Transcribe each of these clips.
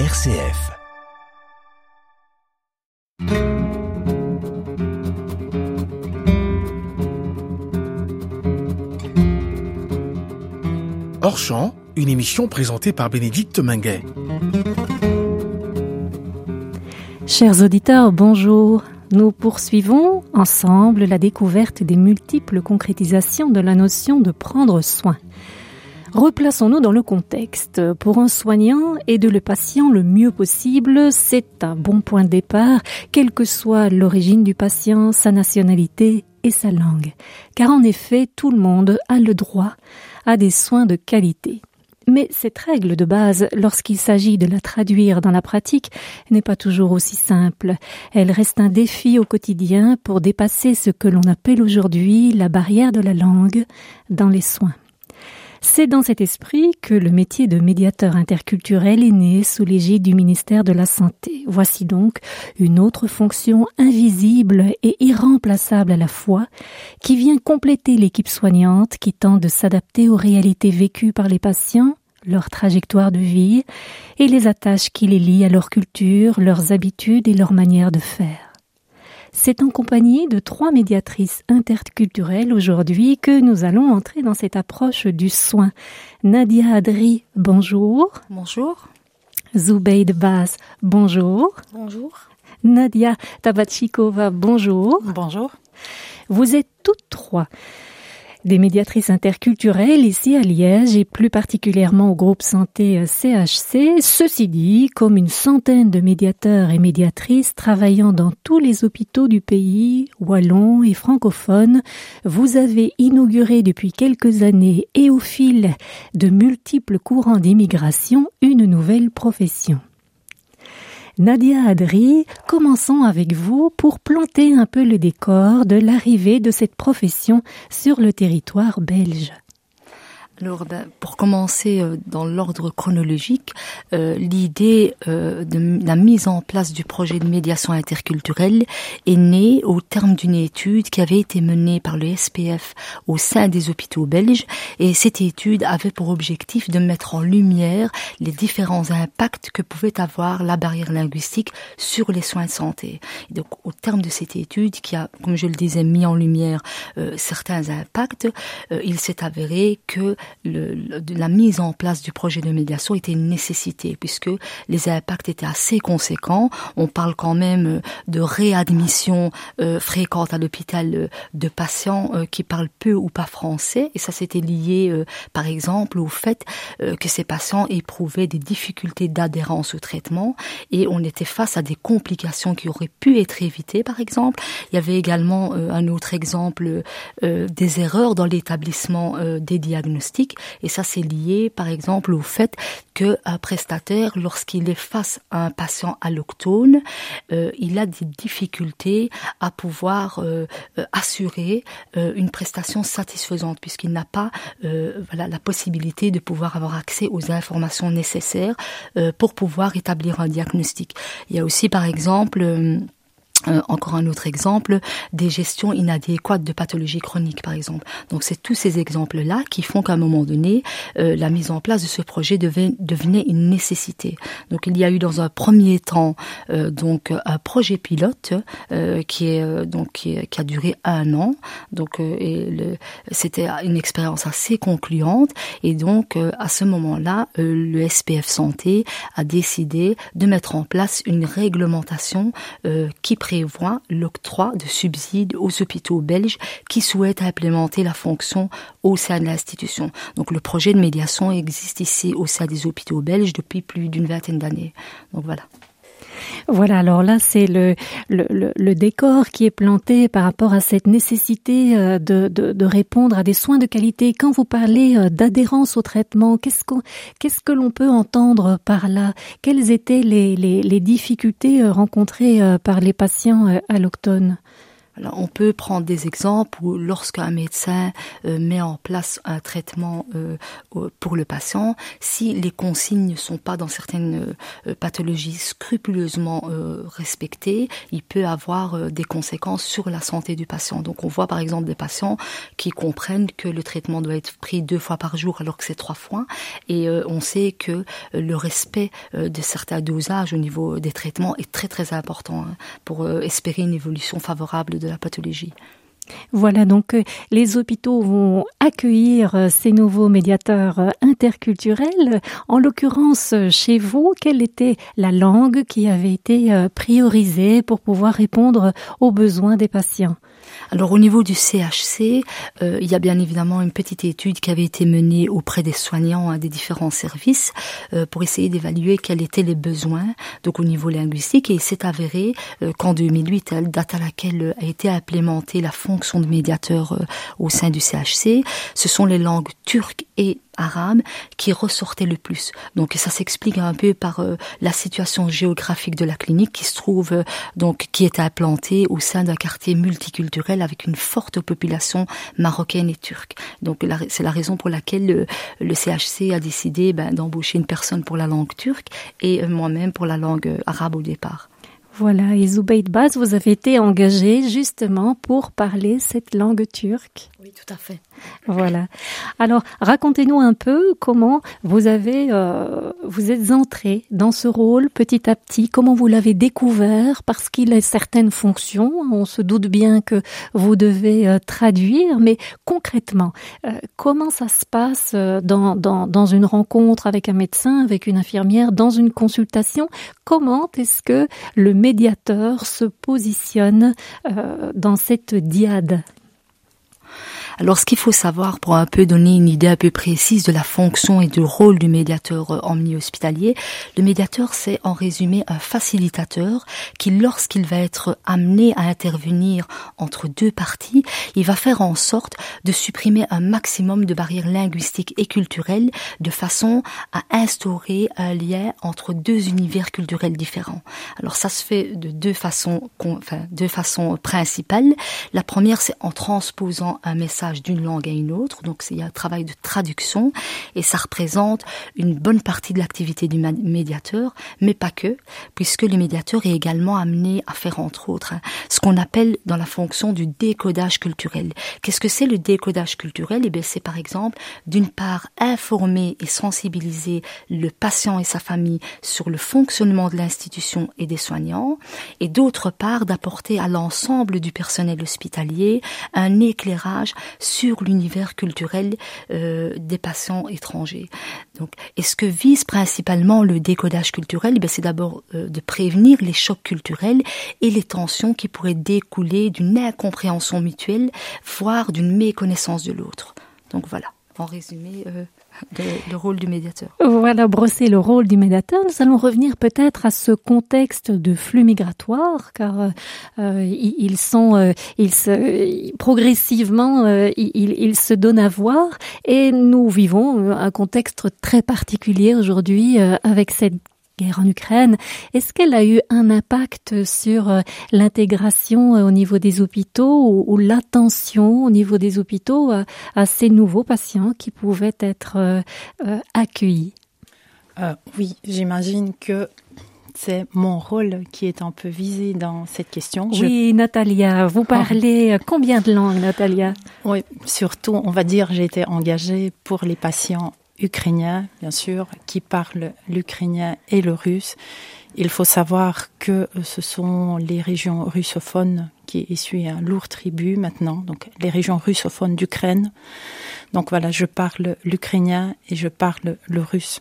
RCF. Hors champ, une émission présentée par Bénédicte Minguet. Chers auditeurs, bonjour. Nous poursuivons ensemble la découverte des multiples concrétisations de la notion de prendre soin. Replaçons-nous dans le contexte. Pour un soignant, aider le patient le mieux possible, c'est un bon point de départ, quelle que soit l'origine du patient, sa nationalité et sa langue. Car en effet, tout le monde a le droit à des soins de qualité. Mais cette règle de base, lorsqu'il s'agit de la traduire dans la pratique, n'est pas toujours aussi simple. Elle reste un défi au quotidien pour dépasser ce que l'on appelle aujourd'hui la barrière de la langue dans les soins. C'est dans cet esprit que le métier de médiateur interculturel est né sous l'égide du ministère de la Santé. Voici donc une autre fonction invisible et irremplaçable à la fois qui vient compléter l'équipe soignante qui tente de s'adapter aux réalités vécues par les patients leur trajectoire de vie et les attaches qui les lient à leur culture, leurs habitudes et leur manière de faire. C'est en compagnie de trois médiatrices interculturelles aujourd'hui que nous allons entrer dans cette approche du soin. Nadia Adri, bonjour. Bonjour. Zoubeid Bas, bonjour. Bonjour. Nadia Tabachikova, bonjour. Bonjour. Vous êtes toutes trois des médiatrices interculturelles ici à Liège et plus particulièrement au groupe santé CHC. Ceci dit, comme une centaine de médiateurs et médiatrices travaillant dans tous les hôpitaux du pays, wallons et francophones, vous avez inauguré depuis quelques années et au fil de multiples courants d'immigration une nouvelle profession. Nadia Adri, commençons avec vous pour planter un peu le décor de l'arrivée de cette profession sur le territoire belge. Alors, ben, pour commencer euh, dans l'ordre chronologique, euh, l'idée euh, de la mise en place du projet de médiation interculturelle est née au terme d'une étude qui avait été menée par le SPF au sein des hôpitaux belges. Et cette étude avait pour objectif de mettre en lumière les différents impacts que pouvait avoir la barrière linguistique sur les soins de santé. Donc, au terme de cette étude, qui a, comme je le disais, mis en lumière certains impacts, il s'est avéré que le, la mise en place du projet de médiation était une nécessité puisque les impacts étaient assez conséquents. On parle quand même euh, de réadmission euh, fréquente à l'hôpital euh, de patients qui parlent peu ou pas français et ça c'était lié par exemple au fait que ces patients éprouvaient des difficultés d'adhérence au traitement et on était face à des complications qui auraient pu être évitées par exemple. Il y avait également un autre exemple des erreurs dans l'établissement des diagnostics et ça, c'est lié, par exemple, au fait qu'un prestataire, lorsqu'il est face à un patient alloctone, euh, il a des difficultés à pouvoir euh, euh, assurer une prestation satisfaisante puisqu'il n'a pas la possibilité de pouvoir avoir accès aux informations nécessaires pour pouvoir établir un diagnostic. Il y a aussi, par exemple, euh, encore un autre exemple, des gestions inadéquates de pathologies chroniques, par exemple. Donc, c'est tous ces exemples-là qui font qu'à un moment donné, euh, la mise en place de ce projet devait, devenait une nécessité. Donc, il y a eu dans un premier temps euh, donc un projet pilote qui donc qui, a duré un an. Donc, c'était une expérience assez concluante. Et donc, à ce moment-là, le SPF Santé a décidé de mettre en place une réglementation qui prévoit l'octroi de subsides aux hôpitaux belges qui souhaitent implémenter la fonction au sein de l'institution. Donc le projet de médiation existe ici au sein des hôpitaux belges depuis plus d'une vingtaine d'années. Donc voilà. Voilà, alors là, c'est le, décor qui est planté par rapport à cette nécessité euh, de, répondre à des soins de qualité. Quand vous parlez euh, d'adhérence au traitement, qu'est-ce qu'on, qu'est-ce que l'on peut entendre par là? Quelles étaient les, les, les difficultés euh, rencontrées par les patients on peut prendre des exemples où lorsqu'un médecin euh, met en place un traitement euh, pour le patient, si les consignes ne sont pas dans certaines euh, pathologies scrupuleusement respectées, il peut avoir des conséquences sur la santé du patient. Donc on voit par exemple des patients qui comprennent que le traitement doit être pris deux fois par jour alors que c'est trois fois, et on sait que le respect de certains dosages au niveau des traitements est très très important hein, pour espérer une évolution favorable la pathologie. Voilà, donc euh, les hôpitaux vont accueillir euh, ces nouveaux médiateurs euh, interculturels. En l'occurrence, chez vous, quelle était la langue qui avait été priorisée pour pouvoir répondre aux besoins des patients? Alors au niveau du CHC, euh, il y a bien évidemment une petite étude qui avait été menée auprès des soignants à des différents services euh, pour essayer d'évaluer quels étaient les besoins donc au niveau linguistique et il s'est avéré euh, qu'en 2008, la date à laquelle a été implémentée la fonction de médiateur au sein du CHC, ce sont les langues turques et arabe qui ressortait le plus. Donc ça s'explique un peu par euh, la situation géographique de la clinique qui se trouve euh, donc qui est implantée au sein d'un quartier multiculturel avec une forte population marocaine et turque. Donc c'est la raison pour laquelle le, CHC a décidé ben, d'embaucher une personne pour la langue turque et euh, moi-même pour la langue arabe au départ. Voilà, et Zubayd Baz, vous avez été engagé justement pour parler cette langue turque. Oui, tout à fait. Voilà. Alors, racontez-nous un peu comment vous avez, euh, vous êtes entré dans ce rôle petit à petit. Comment vous l'avez découvert? Parce qu'il a certaines fonctions. On se doute bien que vous devez euh, traduire, mais concrètement, euh, comment ça se passe dans, dans, dans une rencontre avec un médecin, avec une infirmière, dans une consultation? Comment est-ce que le médiateur se positionne dans cette diade? Alors, ce qu'il faut savoir pour un peu donner une idée un peu précise de la fonction et du rôle du médiateur euh, en milieu hospitalier, le médiateur, c'est en résumé un facilitateur qui, lorsqu'il va être amené à intervenir entre deux parties, il va faire en sorte de supprimer un maximum de barrières linguistiques et culturelles de façon à instaurer un lien entre deux univers culturels différents. Alors, ça se fait de deux façons, enfin, deux façons principales. La première, c'est en transposant un message d'une langue à une autre. Donc il y a un travail de traduction et ça représente une bonne partie de l'activité du médiateur, mais pas que, puisque le médiateur est également amené à faire entre autres hein, ce qu'on appelle dans la fonction du décodage culturel. Qu'est-ce que c'est le décodage culturel? Eh bien c'est par exemple d'une part informer et sensibiliser le patient et sa famille sur le fonctionnement de l'institution et des soignants, et d'autre part d'apporter à l'ensemble du personnel hospitalier un éclairage sur l'univers culturel euh, des patients étrangers. Donc, et ce que vise principalement le décodage culturel, ben, c'est d'abord euh, de prévenir les chocs culturels et les tensions qui pourraient découler d'une incompréhension mutuelle, voire d'une méconnaissance de l'autre. Donc voilà, en résumé, euh, le rôle du médiateur. Voilà, brosser le rôle du médiateur. Nous allons revenir peut-être à ce contexte de flux migratoire, car euh, ils sont, euh, ils se, progressivement, euh, ils, ils, se donnent à voir, et nous vivons un contexte très particulier aujourd'hui avec cette guerre en Ukraine, est-ce qu'elle a eu un impact sur euh, l'intégration euh, au niveau des hôpitaux ou, l'attention au niveau des hôpitaux à, ces nouveaux patients qui pouvaient être euh, accueillis? Oui, j'imagine que c'est mon rôle qui est un peu visé dans cette question. Oui, Natalia, vous parlez combien de langues, Natalia? Oui, surtout, on va dire, j'ai été engagée pour les patients ukrainiens, bien sûr, qui parlent l'ukrainien et le russe. Il faut savoir que ce sont les régions russophones qui essuient un lourd tribut maintenant, donc les régions russophones d'Ukraine. Donc voilà, je parle l'ukrainien et je parle le russe.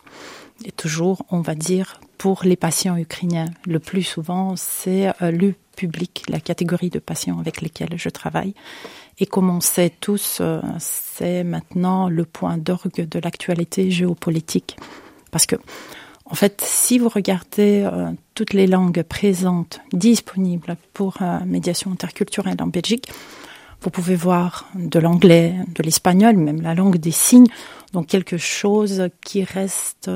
Et toujours, on va dire, pour les patients ukrainiens, le plus souvent, c'est euh, le public, la catégorie de patients avec lesquels je travaille. Et comme on sait tous, euh, c'est maintenant le point d'orgue de l'actualité géopolitique. Parce que, en fait, si vous regardez euh, toutes les langues présentes, disponibles pour euh, médiation interculturelle en Belgique, vous pouvez voir de l'anglais, de l'espagnol, même la langue des signes, donc quelque chose qui reste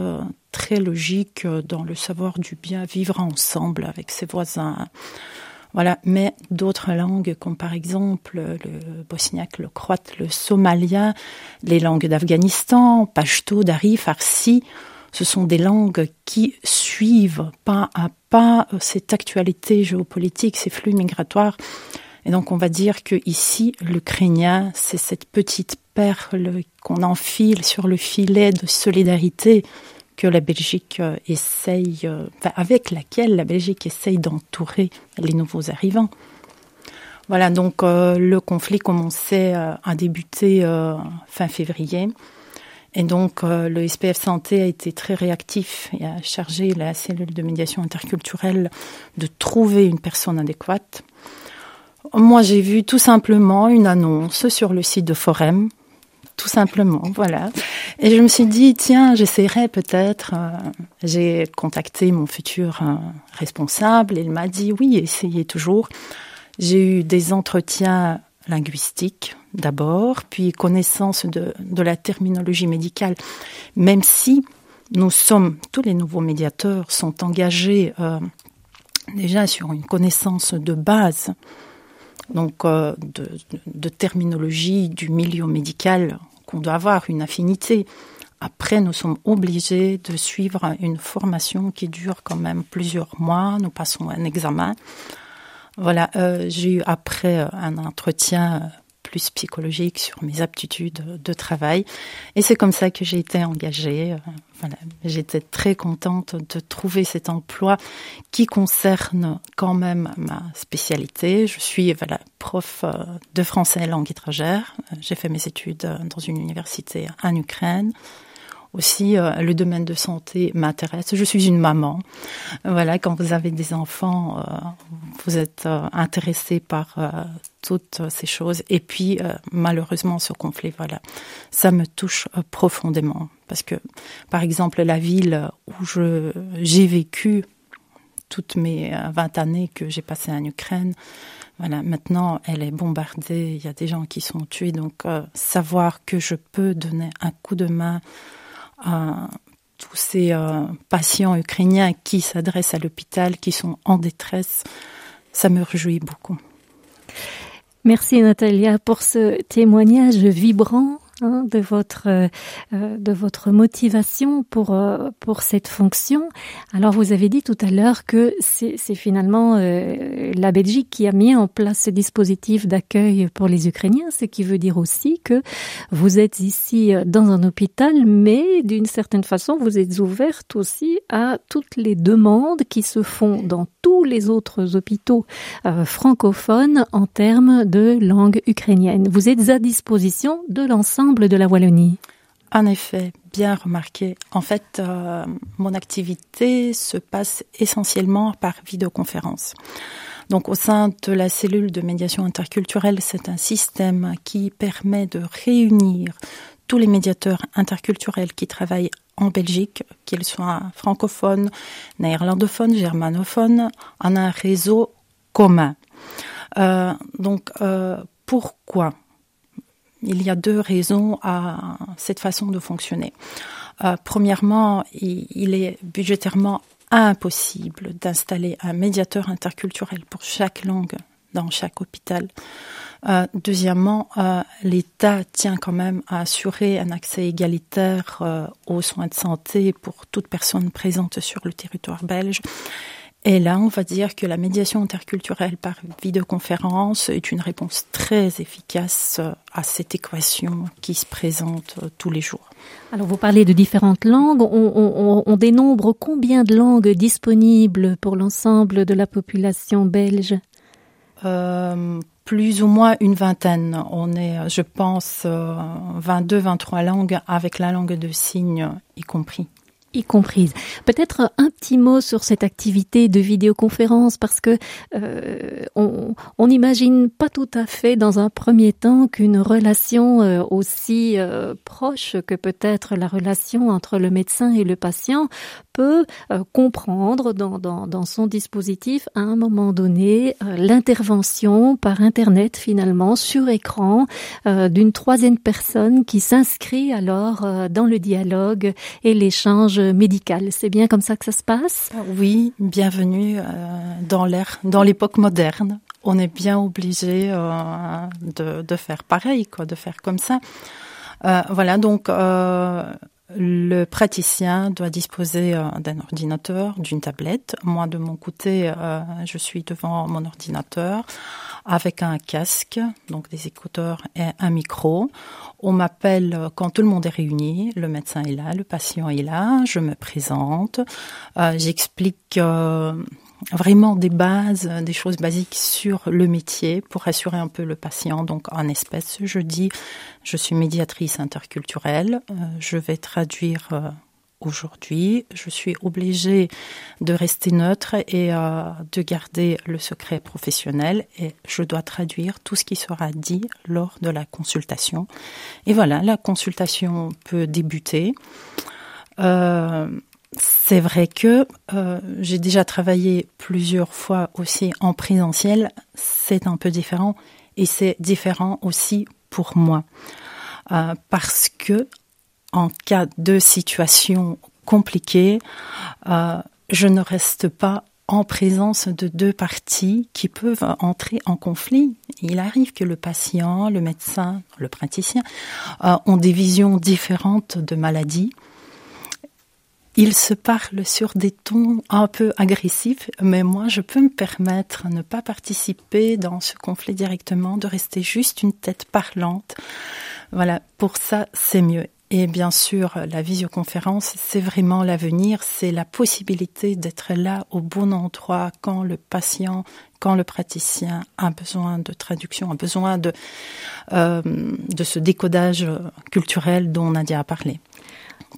très logique dans le savoir du bien vivre ensemble avec ses voisins, Voilà, mais d'autres langues comme par exemple le bosniaque, le croate, le somalien, les langues d'Afghanistan, pashto, dari, farsi, ce sont des langues qui suivent pas à pas cette actualité géopolitique, ces flux migratoires. Et donc on va dire que ici, l'ukrainien, c'est cette petite perle qu'on enfile sur le filet de solidarité que la Belgique euh, essaye, euh, avec laquelle la Belgique essaye d'entourer les nouveaux arrivants. Voilà, donc euh, le conflit commençait à débuter fin février. Et donc le SPF Santé a été très réactif et a chargé la cellule de médiation interculturelle de trouver une personne adéquate. Moi, j'ai vu tout simplement une annonce sur le site de Forem tout simplement, voilà. Et je me suis dit, tiens, j'essaierai peut-être. Euh, j'ai contacté mon futur euh, responsable il m'a dit, oui, essayez toujours. J'ai eu des entretiens linguistiques d'abord, puis connaissance de, de la terminologie médicale, même si nous sommes, tous les nouveaux médiateurs sont engagés euh, déjà sur une connaissance de base donc euh, de, de, terminologie du milieu médical qu'on doit avoir une affinité. Après, nous sommes obligés de suivre une formation qui dure quand même plusieurs mois. Nous passons un examen. Voilà, euh, j'ai eu après un entretien plus psychologique sur mes aptitudes de travail. Et c'est comme ça que j'ai été engagée. Euh, voilà. J'étais très contente de trouver cet emploi qui concerne quand même ma spécialité. Je suis voilà, prof euh, de français langue étrangère. J'ai fait mes études dans une université en Ukraine aussi euh, le domaine de santé m'intéresse. Je suis une maman. Voilà, quand vous avez des enfants, euh, vous êtes euh, intéressé par toutes ces choses. Et puis, malheureusement, ce conflit, voilà, ça me touche profondément. Parce que, par exemple, la ville où je, j'ai vécu toutes mes 20 années que j'ai passées en Ukraine, voilà, maintenant, elle est bombardée, il y a des gens qui sont tués, donc savoir que je peux donner un coup de main à tous ces euh, patients ukrainiens qui s'adressent à l'hôpital, qui sont en détresse, ça me réjouit beaucoup. Merci Natalia pour ce témoignage vibrant Hein, de votre euh, de votre motivation pour euh, pour cette fonction. Alors vous avez dit tout à l'heure que c'est finalement euh, la Belgique qui a mis en place ce dispositif d'accueil pour les Ukrainiens, ce qui veut dire aussi que vous êtes ici dans un hôpital, mais d'une certaine façon vous êtes ouverte aussi à toutes les demandes qui se font dans tous les autres hôpitaux francophones en termes de langue ukrainienne. Vous êtes à disposition de l'ensemble de la Wallonie. En effet, bien remarqué. En fait, euh, mon activité se passe essentiellement par vidéoconférence. Donc au sein de la cellule de médiation interculturelle, c'est un système qui permet de réunir tous les médiateurs interculturels qui travaillent en Belgique, qu'ils soient francophones, néerlandophones, germanophones, en un réseau commun. Euh, donc euh, pourquoi il y a deux raisons à cette façon de fonctionner. Euh, premièrement, il, est budgétairement impossible d'installer un médiateur interculturel pour chaque langue dans chaque hôpital. Euh, deuxièmement, euh, l'État tient quand même à assurer un accès égalitaire aux soins de santé pour toute personne présente sur le territoire belge. Et là, on va dire que la médiation interculturelle par vidéoconférence est une réponse très efficace à cette équation qui se présente tous les jours. Alors, vous parlez de différentes langues. On, dénombre combien de langues disponibles pour l'ensemble de la population belge? Euh, plus ou moins une vingtaine. On est, je pense, 22, euh, 23 langues avec la langue de signes y compris y comprise. Peut-être un petit mot sur cette activité de vidéoconférence parce que euh, on n'imagine pas tout à fait dans un premier temps qu'une relation euh, aussi euh, proche que peut-être la relation entre le médecin et le patient peut comprendre dans, dans, dans, son dispositif à un moment donné l'intervention par Internet finalement sur écran d'une troisième personne qui s'inscrit alors dans le dialogue et l'échange échange médical. C'est bien comme ça que ça se passe? Oui, bienvenue dans l'ère, dans l'époque moderne. On est bien obligé de, de, faire pareil, quoi, de faire comme ça. voilà, donc le praticien doit disposer euh, d'un ordinateur, d'une tablette. Moi, de mon côté, euh, je suis devant mon ordinateur avec un casque, donc des écouteurs et un micro. On m'appelle quand tout le monde est réuni. Le médecin est là, le patient est là. Je me présente. Euh, j'explique vraiment des bases, des choses basiques sur le métier pour assurer un peu le patient. Donc en espèce, je dis, je suis médiatrice interculturelle, euh, je vais traduire euh, aujourd'hui. Je suis obligée de rester neutre et euh, de garder le secret professionnel et je dois traduire tout ce qui sera dit lors de la consultation. Et voilà, la consultation peut débuter. Euh, c'est vrai que euh, j'ai déjà travaillé plusieurs fois aussi en présentiel. C'est un peu différent et c'est différent aussi pour moi parce que en cas de situation compliquée, euh, je ne reste pas en présence de deux parties qui peuvent entrer en conflit. Il arrive que le patient, le médecin, le praticien ont des visions différentes de maladie ils se parlent sur des tons un peu agressifs, mais moi, je peux me permettre de ne pas participer dans ce conflit directement, de rester juste une tête parlante. Voilà, pour ça, c'est mieux. Et bien sûr, la visioconférence, c'est vraiment l'avenir, c'est la possibilité d'être là au bon endroit quand le patient, quand le praticien a besoin de traduction, a besoin de, euh, de ce décodage culturel dont Nadia a parlé.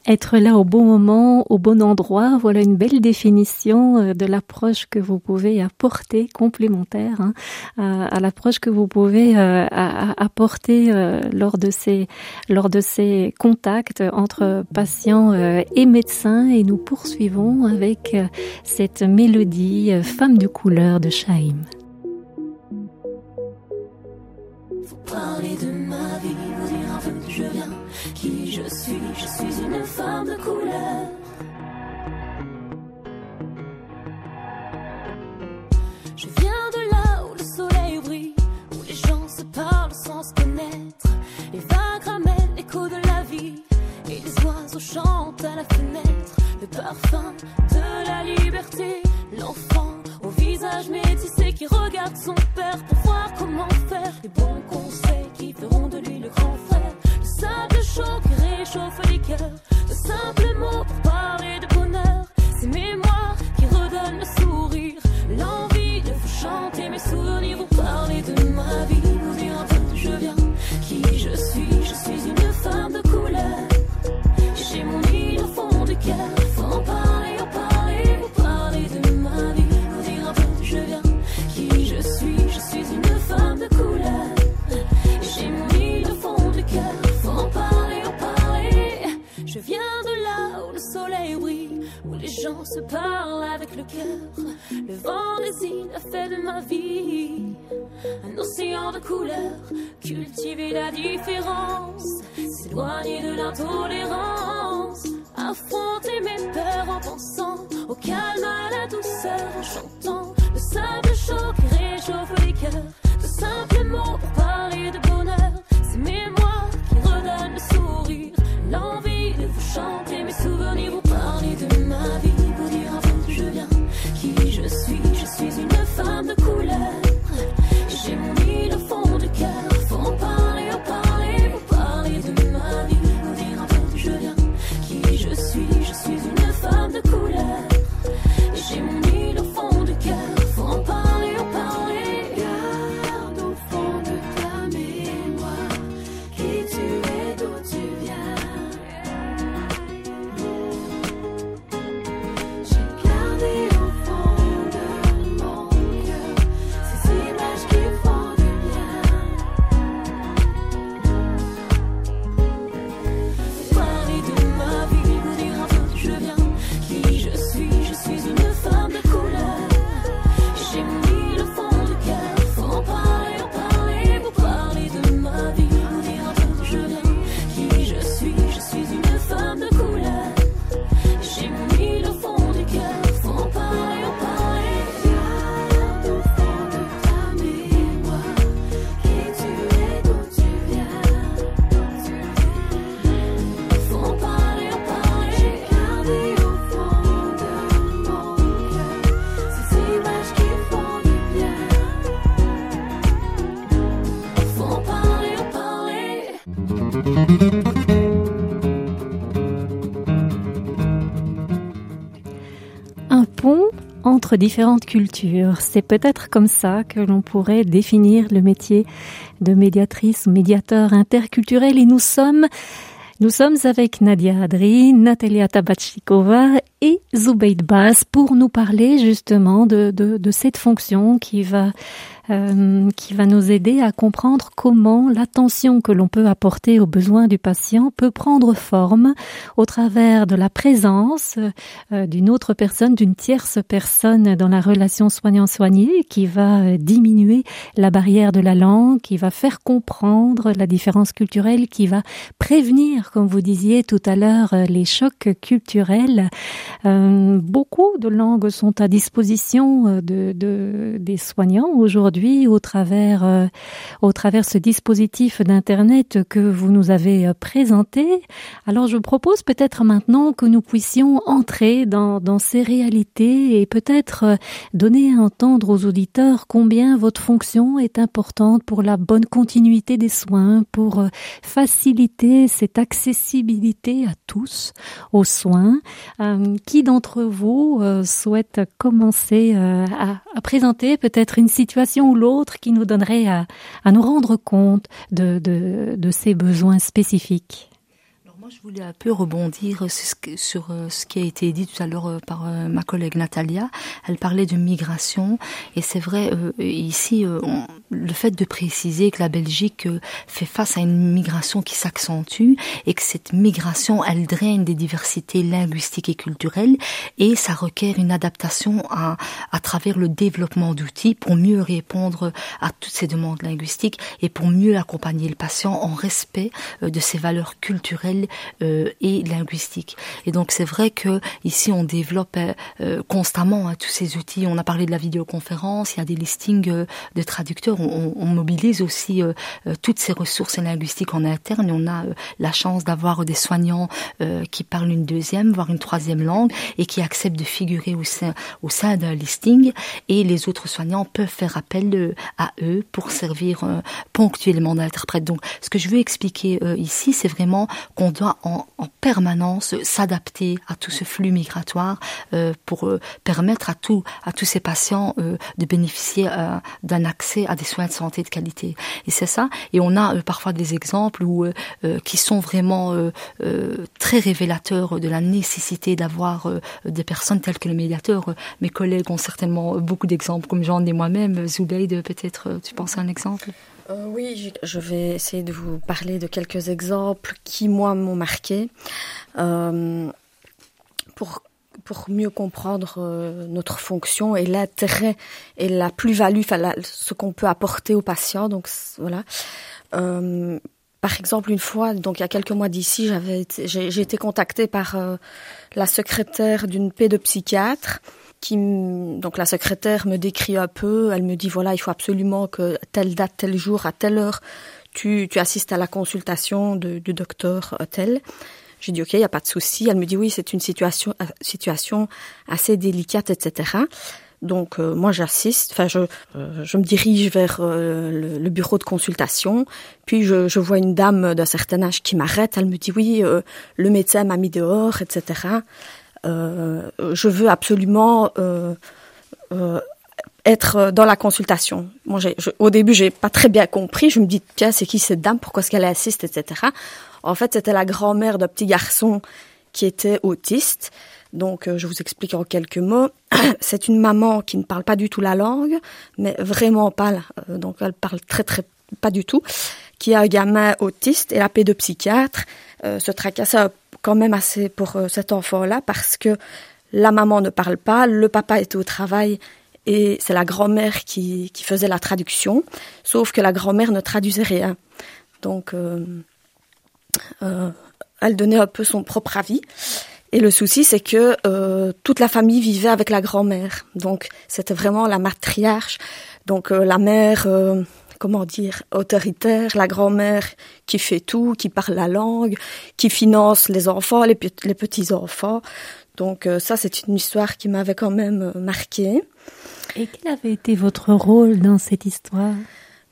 Être là au bon moment, au bon endroit, voilà une belle définition euh, de l'approche que vous pouvez apporter, complémentaire hein, à, l'approche que vous pouvez euh, apporter euh, lors de ces lors de ces contacts entre patients et médecins. Et nous poursuivons avec cette mélodie Femme de couleur de Chaim. parler de ma vie, vous je viens, une de couleur. Je viens de là où le soleil brille, où les gens se parlent sans se connaître. Les vagues ramènent l'écho de la vie, et les oiseaux chantent à la fenêtre. Le parfum de la liberté, différentes cultures. C'est peut-être comme ça que l'on pourrait définir le métier de médiatrice ou médiateur interculturel et nous sommes nous sommes avec Nadia Adri, Natalia Tabachikova et Zubeid Bas pour nous parler justement de, de, de cette fonction qui va euh, qui va nous aider à comprendre comment l'attention que l'on peut apporter aux besoins du patient peut prendre forme au travers de la présence euh, d'une autre personne, d'une tierce personne dans la relation soignant-soigné, qui va euh, diminuer la barrière de la langue, qui va faire comprendre la différence culturelle, qui va prévenir, comme vous disiez tout à l'heure, les chocs culturels. beaucoup de langues sont à disposition de, de des soignants aujourd'hui au travers euh, au travers ce dispositif d'internet que vous nous avez euh, présenté. Alors je propose peut-être maintenant que nous puissions entrer dans, ces réalités et peut-être euh, donner à entendre aux auditeurs combien votre fonction est importante pour la bonne continuité des soins, pour faciliter cette accessibilité à tous aux soins. qui d'entre vous souhaite commencer à présenter peut-être une situation ou l'autre qui nous donnerait à, nous rendre compte de, de, de ces besoins spécifiques je voulais un peu rebondir sur euh, ce qui a été dit tout à l'heure euh, par euh, ma collègue Natalia. Elle parlait de migration et c'est vrai ici le fait de préciser que la Belgique fait face à une migration qui s'accentue et que cette migration elle draine des diversités linguistiques et culturelles et ça requiert une adaptation à, à travers le développement d'outils pour mieux répondre à toutes ces demandes linguistiques et pour mieux accompagner le patient en respect de ses valeurs culturelles euh, et linguistique. Et donc c'est vrai que ici on développe euh, euh, constamment hein, tous ces outils. On a parlé de la vidéoconférence, il y a des listings de traducteurs. On, on mobilise aussi toutes ces ressources linguistiques en interne on a la chance d'avoir des soignants qui parlent une deuxième, voire une troisième langue et qui acceptent de figurer au sein, au sein d'un listing. Et les autres soignants peuvent faire appel à eux pour servir ponctuellement d'interprète. Donc ce que je veux expliquer ici, c'est vraiment qu'on doit en, permanence s'adapter à tout ce flux migratoire euh, pour euh, permettre à, tout, à tous ces patients euh, de bénéficier d'un accès à des soins de santé de qualité. Et c'est ça. Et on a parfois des exemples où, qui sont vraiment très révélateurs de la nécessité d'avoir des personnes telles que le médiateur. Mes collègues ont certainement beaucoup d'exemples, comme j'en ai moi-même. Zoubeid, peut-être tu penses à un exemple? Euh, oui, je vais essayer de vous parler de quelques exemples qui, moi, m'ont marqué. Euh, pour mieux comprendre euh, notre fonction et l'intérêt et la plus-value, ce qu'on peut apporter aux patients. Donc voilà. Par exemple, une fois, donc il y a quelques mois d'ici, j'avais j'ai été contactée par la secrétaire d'une pédopsychiatre qui donc la secrétaire me décrit un peu, elle me dit voilà, il faut absolument que telle date, tel jour, à telle heure, tu, tu assistes à la consultation de, du docteur tel. J'ai dit ok, il y a pas de souci. Elle me dit oui, c'est une situation euh, situation assez délicate, etc. Donc euh, moi j'assiste, enfin je, euh, je me dirige vers le, le, bureau de consultation, puis je, je vois une dame d'un certain âge qui m'arrête, elle me dit oui, le médecin m'a mis dehors, etc. Euh, je veux absolument euh, euh, être dans la consultation. Moi, je, au début, j'ai pas très bien compris. Je me dis, tiens, c'est qui cette dame? Pourquoi est-ce qu'elle assiste, etc. En fait, c'était la grand-mère d'un petit garçon qui était autiste. Donc, je vous explique en quelques mots. C'est une maman qui ne parle pas du tout la langue, mais vraiment pas. donc, elle parle très, très pas du tout. Qui a un gamin autiste et la pédopsychiatre se tracasse quand même assez pour euh, cet enfant-là parce que la maman ne parle pas, le papa était au travail et c'est la grand-mère qui, qui, faisait la traduction, sauf que la grand-mère ne traduisait rien. Donc, euh, euh, elle donnait un peu son propre avis. Et le souci, c'est que euh, toute la famille vivait avec la grand-mère. Donc, c'était vraiment la matriarche. Donc, la mère comment dire, autoritaire, la grand-mère qui fait tout, qui parle la langue, qui finance les enfants, les, les petits-enfants. Donc euh, ça, c'est une histoire qui m'avait quand même euh, marquée. Et quel avait été votre rôle dans cette histoire?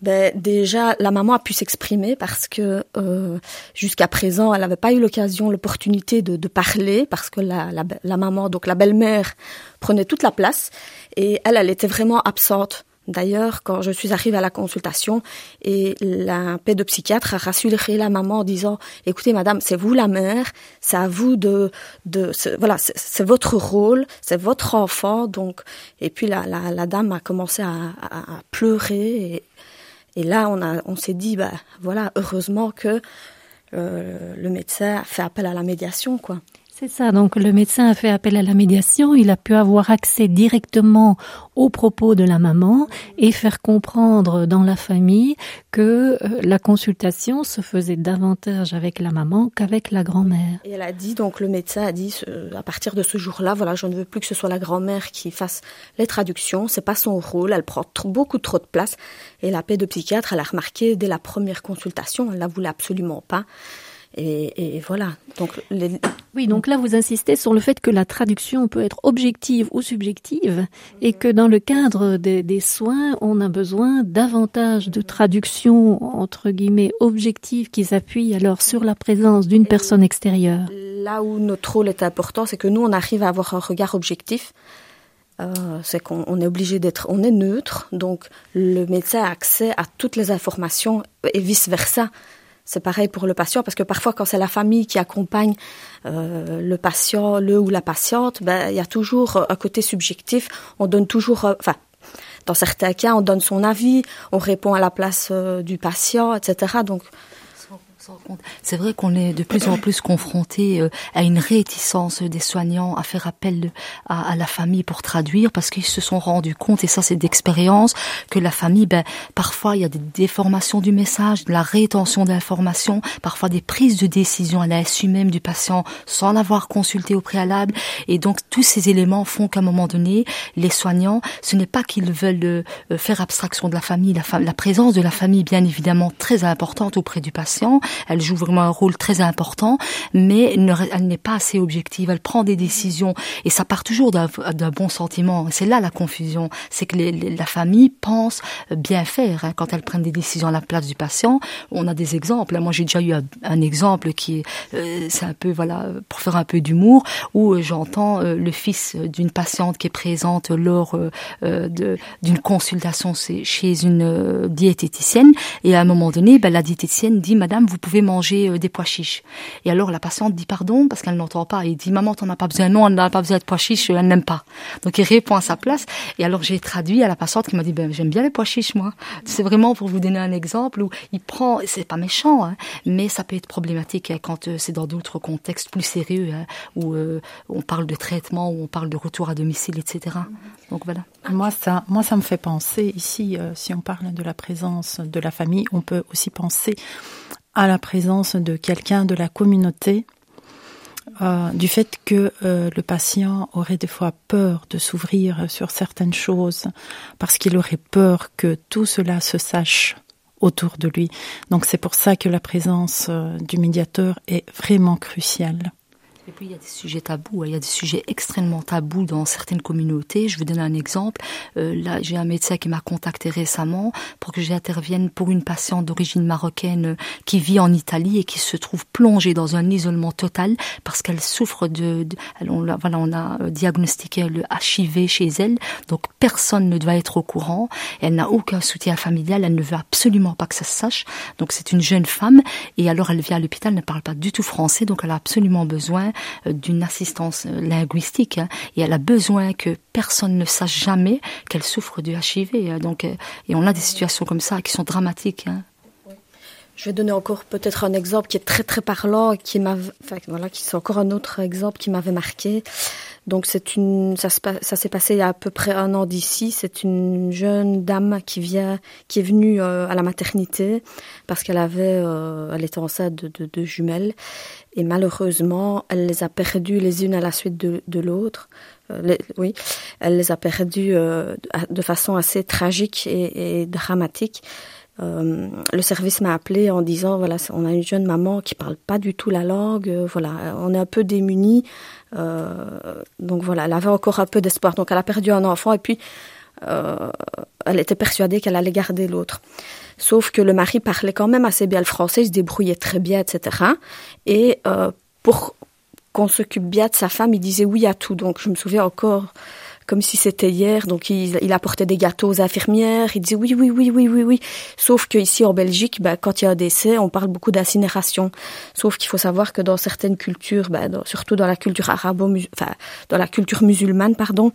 Ben, déjà, la maman a pu s'exprimer parce que euh, jusqu'à présent, elle n'avait pas eu l'occasion, l'opportunité de, de, parler parce que la, la, la maman, donc la belle-mère, prenait toute la place et elle, elle était vraiment absente. D'ailleurs, quand je suis arrivée à la consultation et la pédopsychiatre a rassuré la maman en disant "Écoutez, madame, c'est vous la mère, c'est à vous de, de, voilà, c'est votre rôle, c'est votre enfant." Donc, et puis la, la, la dame a commencé à, à, à pleurer et, et là, on, a, on s'est dit, bah, voilà, heureusement que euh, le médecin a fait appel à la médiation, quoi. C'est ça, donc le médecin a fait appel à la médiation, il a pu avoir accès directement aux propos de la maman et faire comprendre dans la famille que euh, la consultation se faisait davantage avec la maman qu'avec la grand-mère. Et elle a dit, donc le médecin a dit, à partir de ce jour-là, voilà, je ne veux plus que ce soit la grand-mère qui fasse les traductions, c'est pas son rôle, elle prend beaucoup trop de place. Et la pédopsychiatre, elle a remarqué dès la première consultation, elle la voulait absolument pas. Et, et, voilà. Donc, les... Oui, donc là, vous insistez sur le fait que la traduction peut être objective ou subjective et que dans le cadre des, des soins, on a besoin davantage de traduction, entre guillemets, objective qui s'appuie alors sur la présence d'une personne extérieure. Là où notre rôle est important, c'est que nous, on arrive à avoir un regard objectif. Euh, c'est qu'on est obligé d'être, on est neutre, donc le médecin a accès à toutes les informations et vice versa. C'est pareil pour le patient parce que parfois quand c'est la famille qui accompagne euh, le patient, le ou la patiente, ben il y a toujours un côté subjectif. On donne toujours, euh, enfin dans certains cas, on donne son avis, on répond à la place euh, du patient, etc. Donc c'est vrai qu'on est de plus en plus confronté euh, à une réticence des soignants à faire appel à, la famille pour traduire parce qu'ils se sont rendus compte, et ça c'est d'expérience, que la famille, ben, parfois il y a des déformations du message, de la rétention d'informations, parfois des prises de décision à la SU même du patient sans l'avoir consulté au préalable. Et donc tous ces éléments font qu'à un moment donné, les soignants, ce n'est pas qu'ils veulent euh, faire abstraction de la famille, la, la présence de la famille bien évidemment très importante auprès du patient, elle joue vraiment un rôle très important, mais elle n'est pas assez objective. Elle prend des décisions et ça part toujours d'un bon sentiment. C'est là la confusion. C'est que la famille pense bien faire hein, quand elle prend des décisions à la place du patient. On a des exemples. Moi, j'ai déjà eu un, exemple qui euh, c'est un peu voilà, pour faire un peu d'humour, où euh, j'entends euh, le fils d'une patiente qui est présente lors euh, d'une consultation chez une diététicienne et à un moment donné, ben, la diététicienne dit Madame, vous pouvez manger euh, des pois chiches. Et alors la patiente dit pardon parce qu'elle n'entend pas. Il dit maman, t'en as pas besoin. Non, elle n'a pas besoin de pois chiches, elle n'aime pas. Donc il répond à sa place. Et alors j'ai traduit à la patiente qui m'a dit ben j'aime bien les pois chiches moi. C'est vraiment pour vous donner un exemple où il prend, c'est pas méchant, hein, mais ça peut être problématique hein, quand euh, c'est dans d'autres contextes plus sérieux hein, où euh, on parle de traitement, où on parle de retour à domicile, etc. Donc voilà. Moi ça, moi ça me fait penser ici, euh, si on parle de la présence de la famille, on peut aussi penser à la présence de quelqu'un de la communauté, euh, du fait que euh, le patient aurait des fois peur de s'ouvrir sur certaines choses, parce qu'il aurait peur que tout cela se sache autour de lui. Donc c'est pour ça que la présence euh, du médiateur est vraiment cruciale. Et puis il y a des sujets tabous, il y a des sujets extrêmement tabous dans certaines communautés. Je vous donne un exemple. Euh, là, j'ai un médecin qui m'a contacté récemment pour que j'intervienne pour une patiente d'origine marocaine euh, qui vit en Italie et qui se trouve plongée dans un isolement total parce qu'elle souffre de, de voilà, on a euh, diagnostiqué le HIV chez elle. Donc personne ne doit être au courant. Elle n'a aucun soutien familial. Elle ne veut absolument pas que ça se sache. Donc c'est une jeune femme et alors elle vient à l'hôpital, ne parle pas du tout français, donc elle a absolument besoin d'une assistance linguistique hein, et elle a besoin que personne ne sache jamais qu'elle souffre du HIV. Donc, et on a des situations comme ça qui sont dramatiques. Hein. Je vais donner encore peut-être un exemple qui est très très parlant, qui m'a, enfin voilà, qui c'est encore un autre exemple qui m'avait marqué. Donc c'est une, ça, se, ça s'est passé il y a à peu près un an d'ici. C'est une jeune dame qui vient, qui est venue euh, à la maternité parce qu'elle avait, euh, elle était enceinte de, jumelles et malheureusement elle les a perdues les unes à la suite de, l'autre. Euh, oui, elle les a perdues de façon assez tragique et, dramatique. Le service m'a appelé en disant voilà on a une jeune maman qui parle pas du tout la langue voilà on est un peu démunis euh, donc voilà elle avait encore un peu d'espoir donc elle a perdu un enfant et puis euh, elle était persuadée qu'elle allait garder l'autre. Sauf que le mari parlait quand même assez bien le français, il se débrouillait très bien, etc. Et euh, pour qu'on s'occupe bien de sa femme, il disait oui à tout. Donc je me souviens encore comme si c'était hier. Donc il, il, apportait des gâteaux aux infirmières. Il disait oui, oui, oui, oui, oui, oui. Sauf qu'ici en Belgique, bah, quand il y a un décès, on parle beaucoup d'incinération. Sauf qu'il faut savoir que dans certaines cultures, bah, surtout dans la culture arabo, enfin dans la culture musulmane, pardon,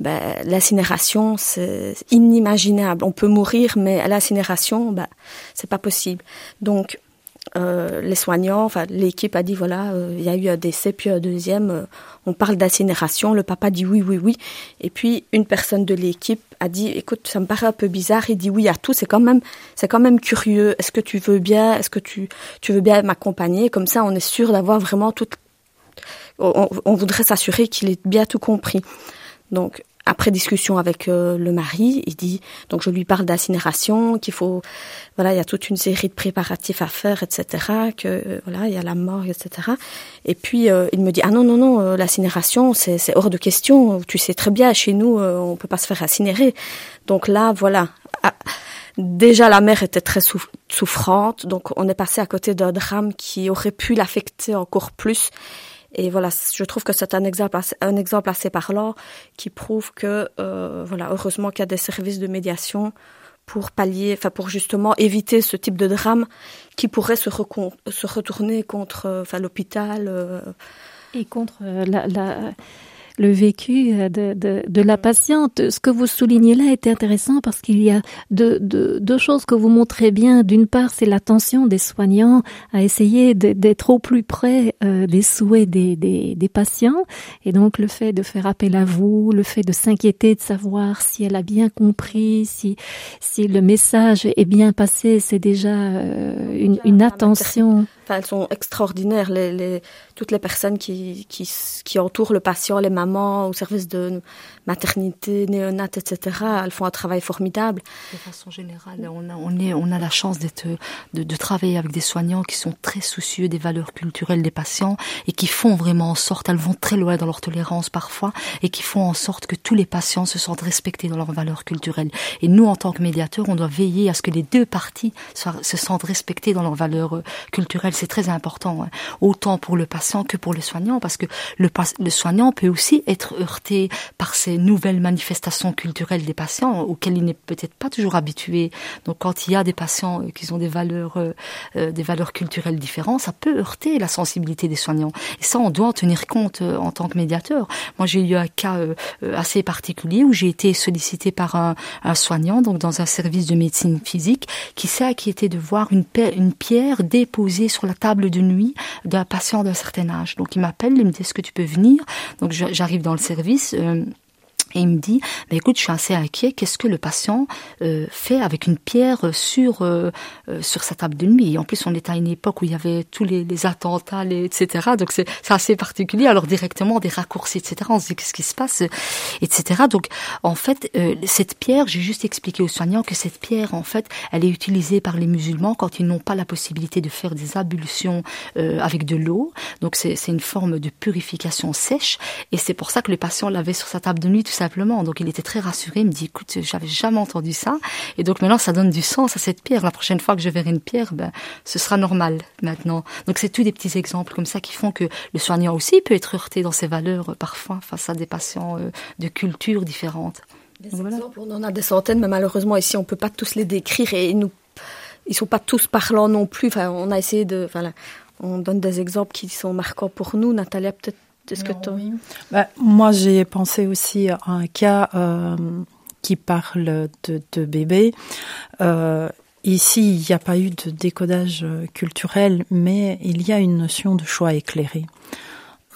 bah, l'incinération c'est inimaginable. On peut mourir, mais à l'incinération, bah, c'est pas possible. Donc euh, les soignants, enfin l'équipe a dit voilà, euh, il y a eu un décès, puis un deuxième, euh, on parle d'incinération, le papa dit oui, oui, oui, et puis une personne de l'équipe a dit écoute, ça me paraît un peu bizarre, il dit oui à tout, c'est quand même, c'est quand même curieux, est-ce que tu veux bien, est-ce que tu, tu veux bien m'accompagner, comme ça on est sûr d'avoir vraiment tout, on, on voudrait s'assurer qu'il ait bien tout compris. Donc après discussion avec euh, le mari, il dit donc je lui parle d'incinération, qu'il faut voilà il y a toute une série de préparatifs à faire, etc. Que euh, voilà il y a la mort, etc. Et puis euh, il me dit ah non non non l'incinération c'est c'est hors de question. Tu sais très bien chez nous on peut pas se faire incinérer. Donc là voilà. Ah, déjà la mère était très souffrante, donc on est passé à côté d'un drame qui aurait pu l'affecter encore plus. Et voilà, je trouve que c'est un exemple, assez, un exemple assez parlant qui prouve que, euh, voilà, heureusement qu'il y a des services de médiation pour pallier, enfin pour justement éviter ce type de drame qui pourrait se, se retourner contre, enfin l'hôpital. Euh, et contre euh, la, la le vécu euh, de, de, de, la patiente. Ce que vous soulignez là est intéressant parce qu'il y a deux, deux, deux, choses que vous montrez bien. D'une part, c'est l'attention des soignants à essayer d'être au plus près euh, des souhaits des, des, des, patients. Et donc, le fait de faire appel à vous, le fait de s'inquiéter de savoir si elle a bien compris, si, si le message est bien passé, c'est déjà euh, une, une attention. Elles sont extraordinaires, les, les, toutes les personnes qui, qui, qui entourent le patient, les mamans au service de maternité, néonate, etc. Elles font un travail formidable. De façon générale, on a, on est, on a la chance de, de travailler avec des soignants qui sont très soucieux des valeurs culturelles des patients et qui font vraiment en sorte, elles vont très loin dans leur tolérance parfois, et qui font en sorte que tous les patients se sentent respectés dans leurs valeurs culturelles. Et nous, en tant que médiateurs, on doit veiller à ce que les deux parties se sentent respectées dans leurs valeurs euh, culturelles c'est très important, hein. autant pour le patient que pour le soignant, parce que le, le soignant peut aussi être heurté par nouvelles manifestations culturelles des patients auxquelles il n'est peut-être pas toujours habitué. Donc quand il y a des patients euh, qui ont des valeurs, euh, euh, des valeurs culturelles différentes, ça peut heurter la sensibilité des soignants. Et ça, on doit en tenir compte en tant que médiateur. Moi, j'ai eu un cas assez particulier où j'ai été sollicité par un, un, soignant, donc dans un service de médecine physique, qui s'est inquiété de voir une, une pierre déposée sur la table de nuit d'un patient d'un certain âge. Donc il m'appelle, il me dit est-ce que tu peux venir? Donc j'arrive dans le service. Euh, et il me dit, bah, écoute, je suis assez inquiet. Qu'est-ce que le patient euh, fait avec une pierre sur euh, euh, sur sa table de nuit? En plus, on est à une époque où il y avait tous les, les attentats, les, etc. Donc c'est assez particulier. Alors directement des raccourcis, etc. On se dit qu'est-ce qui se passe, etc. Donc en fait, euh, cette pierre, j'ai juste expliqué aux soignants que cette pierre, en fait, elle est utilisée par les musulmans quand ils n'ont pas la possibilité de faire des ablutions euh, avec de l'eau. Donc c'est une forme de purification sèche. Et c'est pour ça que le patient l'avait sur sa table de nuit tout simplement. Donc il était très rassuré, il me dit écoute, j'avais jamais entendu ça et donc maintenant ça donne du sens à cette pierre. La prochaine fois que je verrai une pierre, ben ce sera normal maintenant. Donc c'est tous des petits exemples comme ça qui font que le soignant aussi peut être heurté dans ses valeurs euh, parfois face à des patients euh, de cultures différentes. Des exemples, on en a des centaines, mais malheureusement ici on peut pas tous les décrire et nous ils sont pas tous parlants non plus. Enfin, on a essayé de, enfin, on donne des exemples qui sont marquants pour nous. Natalia, peut-être ce que oui. bah, Moi, j'ai pensé aussi à un cas euh, qui parle de, de bébé. Euh, ici, il n'y a pas eu de décodage culturel, mais il y a une notion de choix éclairé.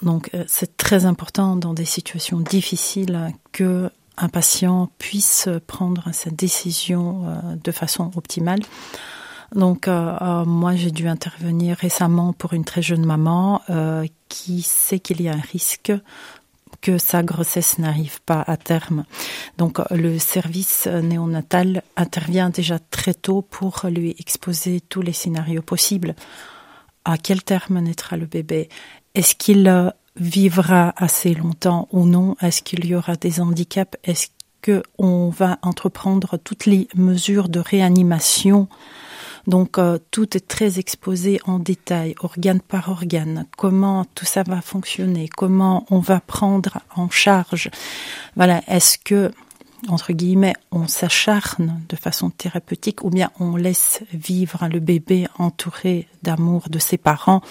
Donc, euh, c'est très important dans des situations difficiles que un patient puisse prendre sa décision euh, de façon optimale. Donc euh, euh, moi j'ai dû intervenir récemment pour une très jeune maman euh, qui sait qu'il y a un risque que sa grossesse n'arrive pas à terme. Donc le service néonatal intervient déjà très tôt pour lui exposer tous les scénarios possibles. À quel terme naîtra le bébé? Est-ce qu'il vivra assez longtemps ou non? Est-ce qu'il y aura des handicaps? Est-ce qu'on va entreprendre toutes les mesures de réanimation. Donc euh, tout est très exposé en détail, organe par organe, comment tout ça va fonctionner, comment on va prendre en charge? Voilà, est-ce que entre guillemets, on s'acharne de façon thérapeutique ou bien on laisse vivre le bébé entouré d'amour de ses parents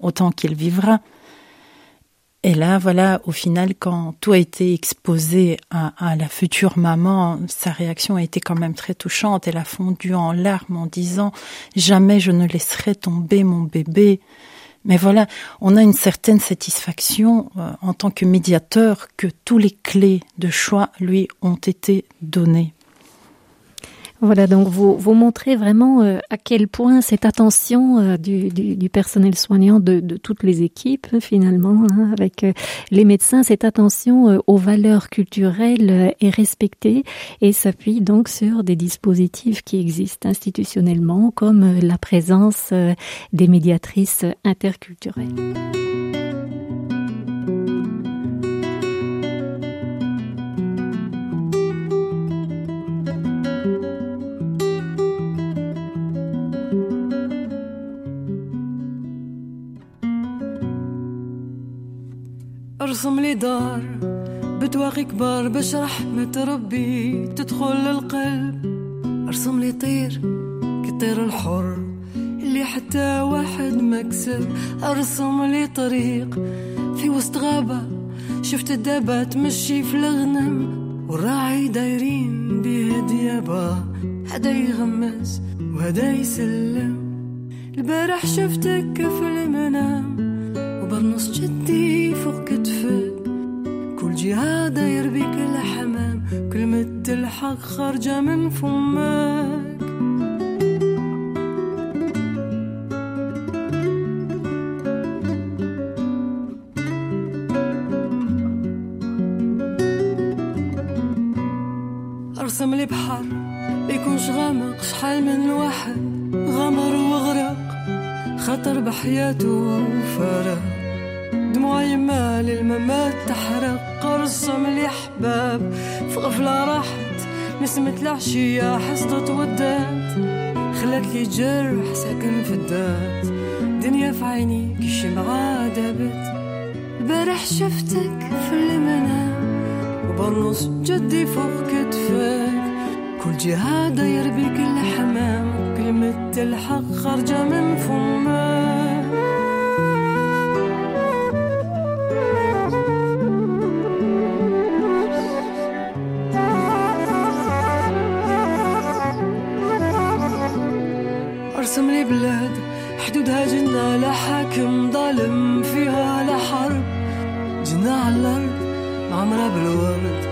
autant qu'il vivra? Et là, voilà, au final, quand tout a été exposé à, la future maman, sa réaction a été quand même très touchante. Elle a fondu en larmes en disant jamais je ne laisserai tomber mon bébé. Mais voilà, on a une certaine satisfaction euh, en tant que médiateur que tous les clés de choix lui ont été données. Voilà, donc vous, vous montrez vraiment euh, à quel point cette attention euh, du, du, personnel soignant de, de, toutes les équipes, finalement, hein, avec euh, les médecins, cette attention aux valeurs culturelles est respectée et s'appuie donc sur des dispositifs qui existent institutionnellement, comme la présence des médiatrices interculturelles. دار بتواقي كبار باش رحمة ربي تدخل للقلب. أرسم لي طير كطير الحر اللي حتى واحد مكسب أرسم لي طريق في وسط غابة شفت الدابة تمشي في الغنم. والراعي دايرين بيه ديابة هدا يغمس وهدا يسلم. البارح شفتك في المنام جهة داير بيك الحمام. كلمة الحق خارجة من فمك. أرسم لي بحر بيكونش غامق شحال من واحد غمر وغرق. خطر بحياته وفرق دموع يما للممات تحرق. رسم لي حباب في غفلة راحت نسمة العشية حصدت ودات. خلت لي جرح ساكن في الدات. دنيا في عيني كي الشمعة دابت البارح شفتك في المنام وبنص جدي فوق كتفك. كل داير بيك الحمام كلمة الحق خارجة من فمك. حدودها جنة لا حاكم ظالم فيها لا حرب جنة على الأرض معمرة بالورد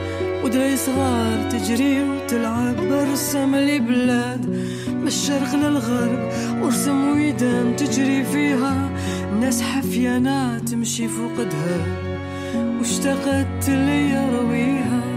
ودري صغار تجري وتلعب ارسم لي بلاد من الشرق للغرب وارسم ويدان تجري فيها. ناس حفيانة تمشي فوقدها واشتقت لي رويها.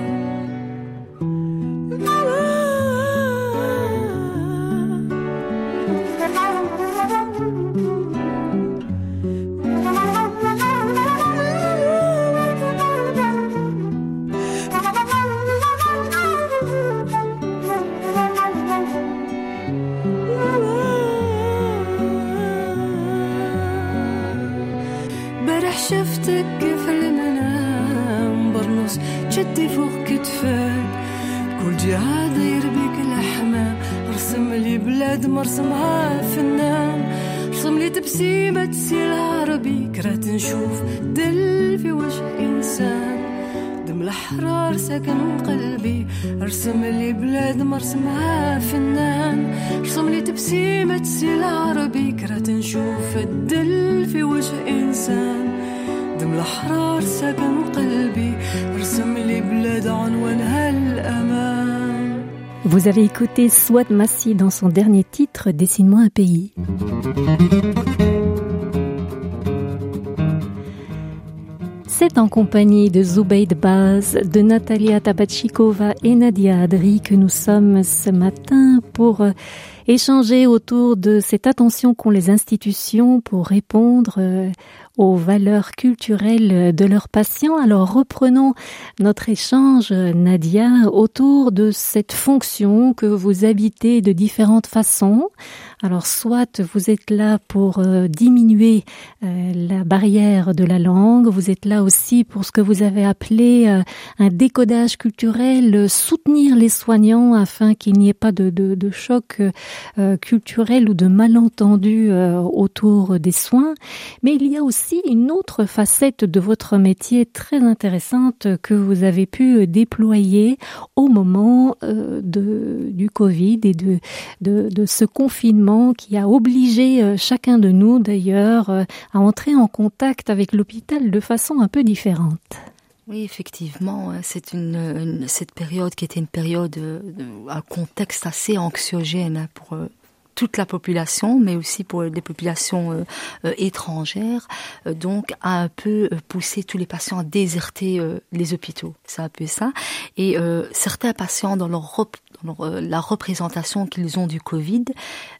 Vous avez écouté Swat Massi dans son dernier titre Dessine-moi un pays. C'est en compagnie de Zubayd Baz, de Natalia Tabachikova et Nadia Adri que nous sommes ce matin pour échanger autour de cette attention qu'ont les institutions pour répondre euh, aux valeurs culturelles de leurs patients. Alors reprenons notre échange, Nadia, autour de cette fonction que vous habitez de différentes façons. Alors soit vous êtes là pour euh, diminuer euh, la barrière de la langue, vous êtes là aussi pour ce que vous avez appelé euh, un décodage culturel, soutenir les soignants afin qu'il n'y ait pas de, de, de choc culturel ou de malentendu autour des soins. Mais il y a aussi une autre facette de votre métier très intéressante que vous avez pu déployer au moment de, du Covid et de, de, ce confinement qui a obligé euh, chacun de nous d'ailleurs euh, à entrer en contact avec l'hôpital de façon un peu différente. Oui, effectivement, euh, c'est une, cette période qui était une période, un contexte assez anxiogène pour toute la population, mais aussi pour des populations étrangères, donc a un peu poussé tous les patients à déserter les hôpitaux. C'est un peu ça. Et certains patients, dans leur, dans la représentation qu'ils ont du Covid,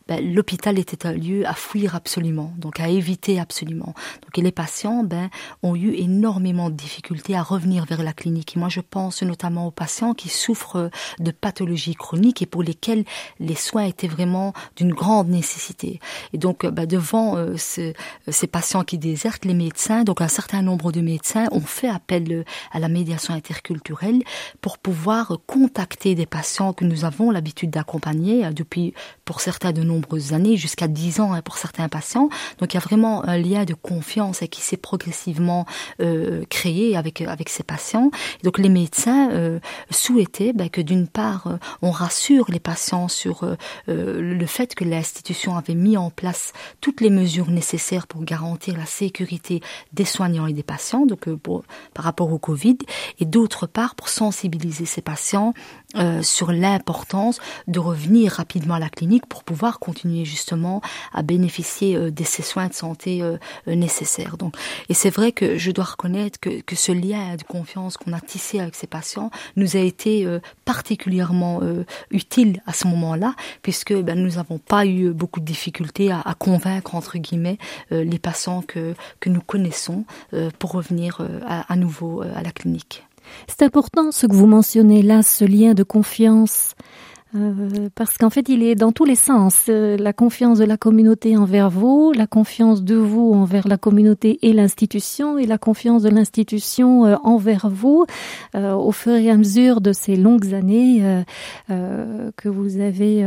ben, l'hôpital était un lieu à fuir absolument, donc à éviter absolument. Donc et les patients ben, ont eu énormément de difficultés à revenir vers la clinique. Et moi, je pense notamment aux patients qui souffrent de pathologies chroniques et pour lesquels les soins étaient vraiment d'une grande nécessité. Et donc, ben, devant euh, ces patients qui désertent, les médecins, donc un certain nombre de médecins ont fait appel à la médiation interculturelle pour pouvoir contacter des patients que nous avons l'habitude d'accompagner depuis, pour certains de nombreuses années, jusqu'à 10 ans hein, pour certains patients. Donc il y a vraiment un lien de confiance qui s'est progressivement euh, créé avec avec ces patients. Donc les médecins euh, souhaitaient ben, que d'une part euh, on rassure les patients sur euh, le fait que l'institution avait mis en place toutes les mesures nécessaires pour garantir la sécurité des soignants et des patients, donc pour, par rapport au Covid, et d'autre part pour sensibiliser ces patients euh, sur l'importance de revenir rapidement à la clinique pour pouvoir continuer justement à bénéficier euh, de ces soins de santé euh, nécessaires. Donc, et c'est vrai que je dois reconnaître que, ce lien de confiance qu'on a tissé avec ces patients nous a été particulièrement utile à ce moment-là, puisque ben, nous n'avons pas eu beaucoup de difficultés à, convaincre entre guillemets les patients que, que nous connaissons pour revenir à nouveau à la clinique. C'est important ce que vous mentionnez là, ce lien de confiance euh, parce qu'en fait, il est dans tous les sens. Euh, la confiance de la communauté envers vous, la confiance de vous envers la communauté et l'institution, et la confiance de l'institution euh, envers vous au fur et à mesure de ces longues années que vous avez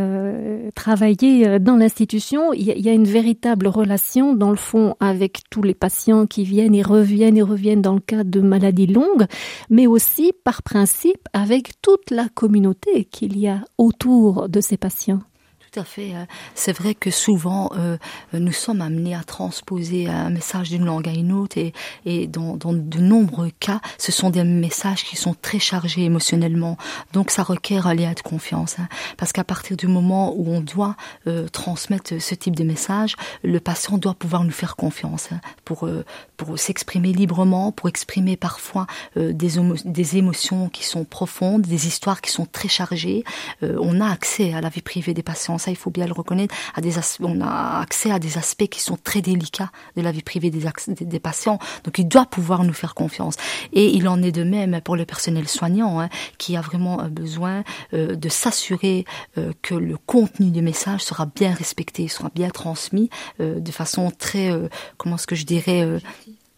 travaillé dans l'institution. Il y a une véritable relation, dans le fond, avec tous les patients qui viennent et reviennent et reviennent dans le cadre de maladies longues, mais aussi, par principe, avec toute la communauté qu'il y a autour autour de ces patients tout à fait. Euh, c'est vrai que souvent, euh, nous sommes amenés à transposer un message d'une langue à une autre et, dans, de nombreux cas, ce sont des messages qui sont très chargés émotionnellement. Donc, ça requiert un lien de confiance. Hein, parce qu'à partir du moment où on doit euh, transmettre ce type de message, le patient doit pouvoir nous faire confiance hein, pour, pour s'exprimer librement, pour exprimer parfois des, des émotions qui sont profondes, des histoires qui sont très chargées. on a accès à la vie privée des patients ça il faut bien le reconnaître, à des on a accès à des aspects qui sont très délicats de la vie privée des, des, patients. Donc il doit pouvoir nous faire confiance. Et il en est de même pour le personnel soignant, hein, qui a vraiment euh, besoin euh, de s'assurer euh, que le contenu du message sera bien respecté, sera bien transmis de façon très, comment est-ce que je dirais,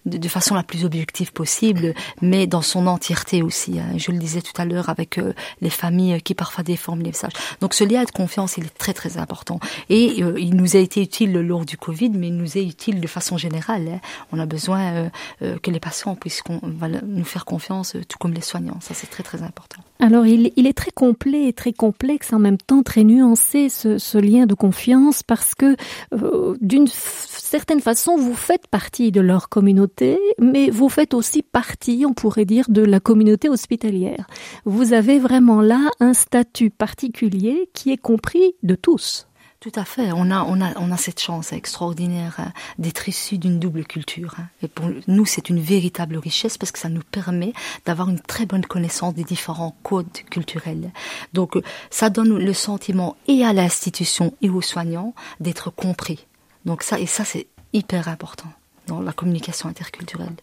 de, de, façon la plus objective possible, mais dans son entièreté aussi. Hein. Je le disais tout à l'heure avec euh, les familles qui parfois déforment les messages. Donc ce lien de confiance, il est très très important. Et euh, il nous a été utile lors du Covid, mais il nous est utile de façon générale. Hein. On a besoin euh, que les patients puissent nous faire confiance, tout comme les soignants. Ça, c'est très très important. Alors il, il, est très complet et très complexe, en même temps très nuancé, ce, ce lien de confiance, parce que d'une certaine façon, vous faites partie de leur communauté, mais vous faites aussi partie, on pourrait dire, de la communauté hospitalière. Vous avez vraiment là un statut particulier qui est compris de tous. Tout à fait. On a, on a, on a cette chance extraordinaire hein, d'être issu d'une double culture. Hein. Et pour nous, c'est une véritable richesse parce que ça nous permet d'avoir une très bonne connaissance des différents codes culturels. Donc, ça donne le sentiment et à l'institution et aux soignants d'être compris. Donc ça, et ça, c'est hyper important dans la communication interculturelle.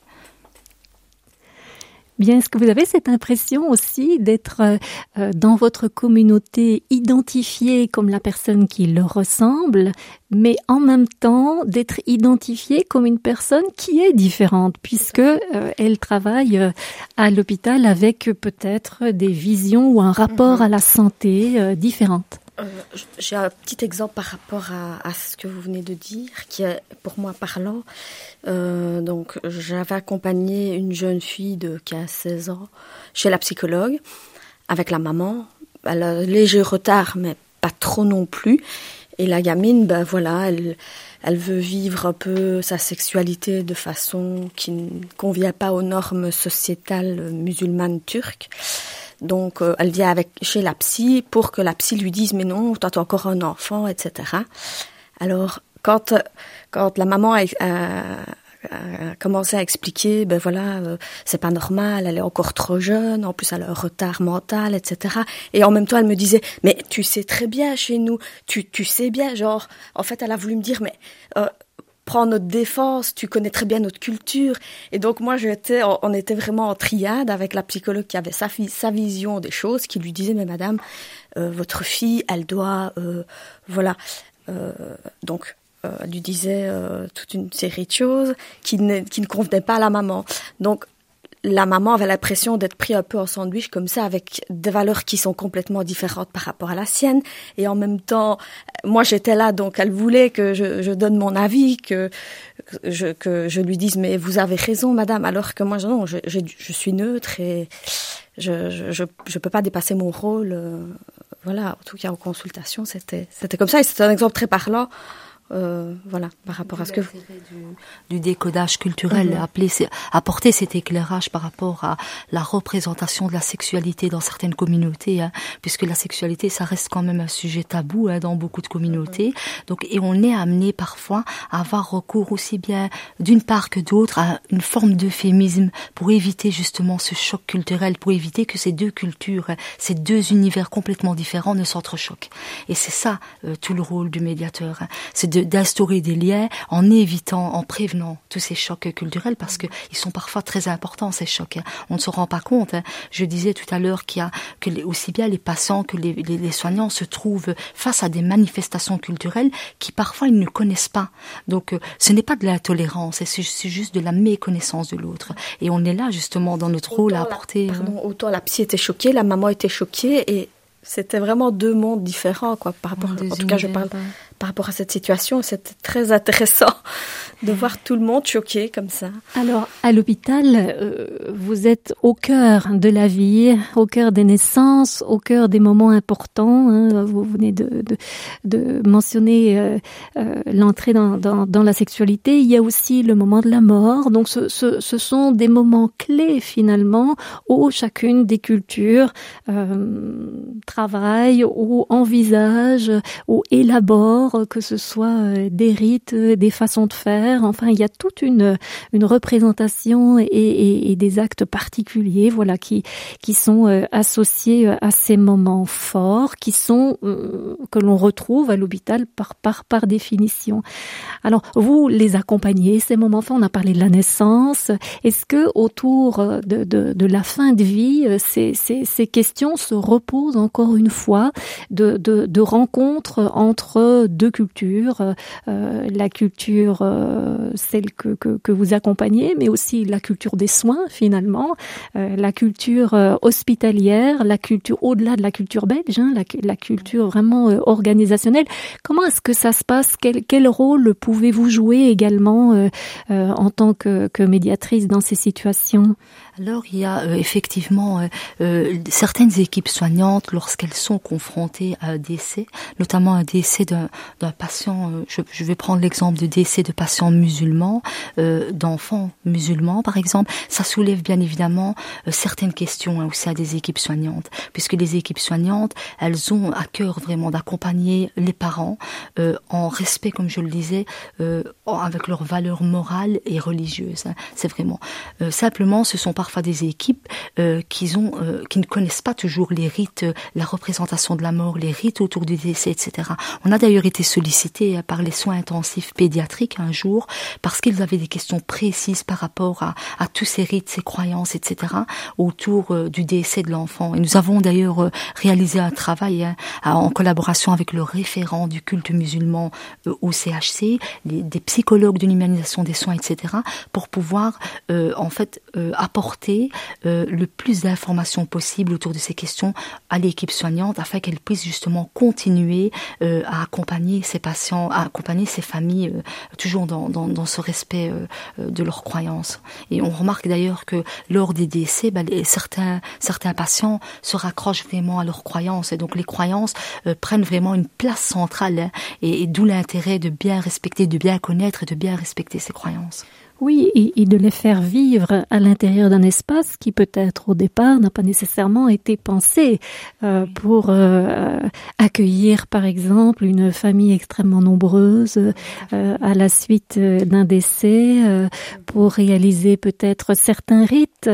Bien, est-ce que vous avez cette impression aussi d'être euh, euh, dans votre communauté identifié comme la personne qui le ressemble, mais en même temps d'être identifié comme une personne qui est différente, puisque euh, elle travaille à l'hôpital avec peut-être des visions ou un rapport mhm. à la santé différentes? Euh, J'ai un petit exemple par rapport à, à, ce que vous venez de dire, qui est pour moi parlant. Euh, donc, j'avais accompagné une jeune fille de qui a 16 ans chez la psychologue avec la maman. Elle a un léger retard, mais pas trop non plus. Et la gamine, ben voilà, elle, elle veut vivre un peu sa sexualité de façon qui ne convient pas aux normes sociétales musulmanes turques. Donc, euh, elle vient avec chez la psy pour que la psy lui dise mais non, toi as encore un enfant, etc. Alors, quand quand la maman a, commencé à expliquer, ben voilà, euh, c'est pas normal, elle est encore trop jeune, en plus elle a un retard mental, etc. Et en même temps, elle me disait, mais tu sais très bien chez nous, tu, tu sais bien, genre, en fait, elle a voulu me dire, mais euh, prends notre défense, tu connais très bien notre culture. Et donc moi, j'étais, on était vraiment en triade avec la psychologue qui avait sa, sa vision des choses, qui lui disait, mais madame, euh, votre fille, elle doit, euh, voilà. Euh, donc, elle lui disait toute une série de choses qui ne, qui ne convenaient pas à la maman. Donc, la maman avait l'impression d'être pris un peu en sandwich comme ça avec des valeurs qui sont complètement différentes par rapport à la sienne. Et en même temps moi j'étais là donc elle voulait que je, je, donne mon avis que je, que je lui dise mais vous avez raison madame. Alors que moi non je, je, je suis neutre et je, je, je peux pas dépasser mon rôle euh, voilà. En tout cas en consultation c'était c'était comme ça. Et c'est un exemple très parlant euh, voilà, par rapport à ce que du, du décodage culturel, mm appeler, apporter cet éclairage par rapport à la représentation de la sexualité dans certaines communautés, hein, puisque la sexualité, ça reste quand même un sujet tabou hein, dans beaucoup de communautés. Donc, et on est amené parfois à avoir recours aussi bien d'une part que d'autre à une forme d'euphémisme pour éviter justement ce choc culturel, pour éviter que ces deux cultures, ces deux univers complètement différents ne s'entrechoquent. Et c'est ça euh, tout le rôle du médiateur, hein. c'est d'instaurer des liens en évitant, en prévenant tous ces chocs culturels parce que ils sont parfois très importants ces chocs. Hein. On ne se rend pas compte. Hein. Je disais tout à l'heure qu'il y a que les, aussi bien les patients que les, les, les, soignants se trouvent face à des manifestations culturelles qui parfois ils ne connaissent pas. Donc euh, ce n'est pas de la tolérance, c'est juste de la méconnaissance de l'autre. Et on est là justement dans notre rôle à apporter. La, euh, pardon, autant la psy était choquée, la maman était choquée et c'était vraiment deux mondes différents quoi par rapport. En tout cas, je parle par rapport à cette situation. C'était très intéressant de voir tout le monde choqué comme ça. Alors, à l'hôpital, euh, vous êtes au cœur de la vie, au cœur des naissances, au cœur des moments importants. Hein. Vous venez de, de, de mentionner euh, euh, l'entrée dans, dans, dans, la sexualité. Il y a aussi le moment de la mort. Donc, ce, ce, ce sont des moments clés finalement où chacune des cultures travaille ou envisage ou élabore, que ce soit des rites, des façons de faire Enfin, il y a toute une, représentation et, des actes particuliers, voilà, qui, qui sont euh, associés euh, à ces moments forts, qui sont euh, que l'on retrouve à l'hôpital par, par, par définition. Alors, vous les accompagnez ces moments forts? On a parlé de la naissance. Est-ce que autour de, la fin de vie, ces, ces, ces questions se reposent encore une fois de, de, de rencontres entre deux cultures, euh, la culture euh, celle que, que, que, vous accompagnez, mais aussi la culture des soins finalement, euh, la culture euh, hospitalière, la culture au-delà de la culture belge, hein, la, la, culture vraiment organisationnelle. Comment est-ce que ça se passe? Quel, quel rôle pouvez-vous jouer également en tant que, que médiatrice dans ces situations? Alors il y a euh, effectivement euh, euh, certaines équipes soignantes lorsqu'elles sont confrontées à un décès, notamment un décès d'un patient, je, je, vais prendre l'exemple de décès de patients musulmans, d'enfants musulmans par exemple, ça soulève bien évidemment certaines questions hein, aussi à des équipes soignantes, puisque les équipes soignantes, elles ont à cœur vraiment d'accompagner les parents en respect, comme je le disais, avec leurs valeurs morales et religieuses. Hein. C'est vraiment simplement, ce sont parfois des équipes euh, qui, ont, euh, qui ne connaissent pas toujours les rites, euh, la représentation de la mort, les rites autour du décès, etc. On a d'ailleurs été sollicité par les soins intensifs pédiatriques un jour parce qu'ils avaient des questions précises par rapport à, tous ces rites, ces croyances, etc. autour du décès de l'enfant. Et nous avons d'ailleurs réalisé un travail hein, en collaboration avec le référent du culte musulman au CHC, des psychologues de l'humanisation des soins, etc. pour pouvoir en fait apporter euh, le plus d'informations possible autour de ces questions à l'équipe soignante afin qu'elle puisse justement continuer euh, à accompagner ces patients, à accompagner ces familles euh, toujours dans, ce respect de leurs croyances. Et on remarque d'ailleurs que lors des décès, bah, certains, patients se raccrochent vraiment à leurs croyances et donc les croyances prennent vraiment une place centrale hein, et, et d'où l'intérêt de bien respecter, de bien connaître et de bien respecter ces croyances. Oui, et, de les faire vivre à l'intérieur d'un espace qui peut-être au départ n'a pas nécessairement été pensé euh, pour euh, accueillir par exemple une famille extrêmement nombreuse euh, à la suite d'un décès, pour réaliser peut-être certains rites.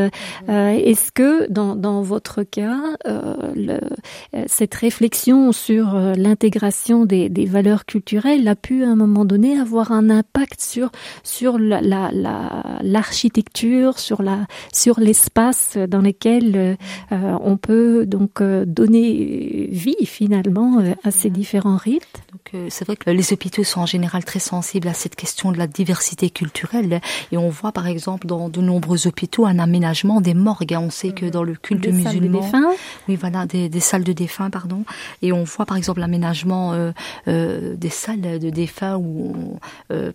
Est-ce que dans, dans, votre cas, le, cette réflexion sur l'intégration des, des, valeurs culturelles a pu à un moment donné avoir un impact sur, sur la, la l'architecture, sur la sur l'espace dans lequel euh, on peut donc euh, donner vie finalement euh, à ces différents rites. Donc c'est vrai que les hôpitaux sont en général très sensibles à cette question de la diversité culturelle et on voit par exemple dans de nombreux hôpitaux un aménagement des morgues. On sait que dans le culte des musulman, salles de oui voilà des, des, salles de défunts pardon, et on voit par exemple l'aménagement euh, des salles de défunts où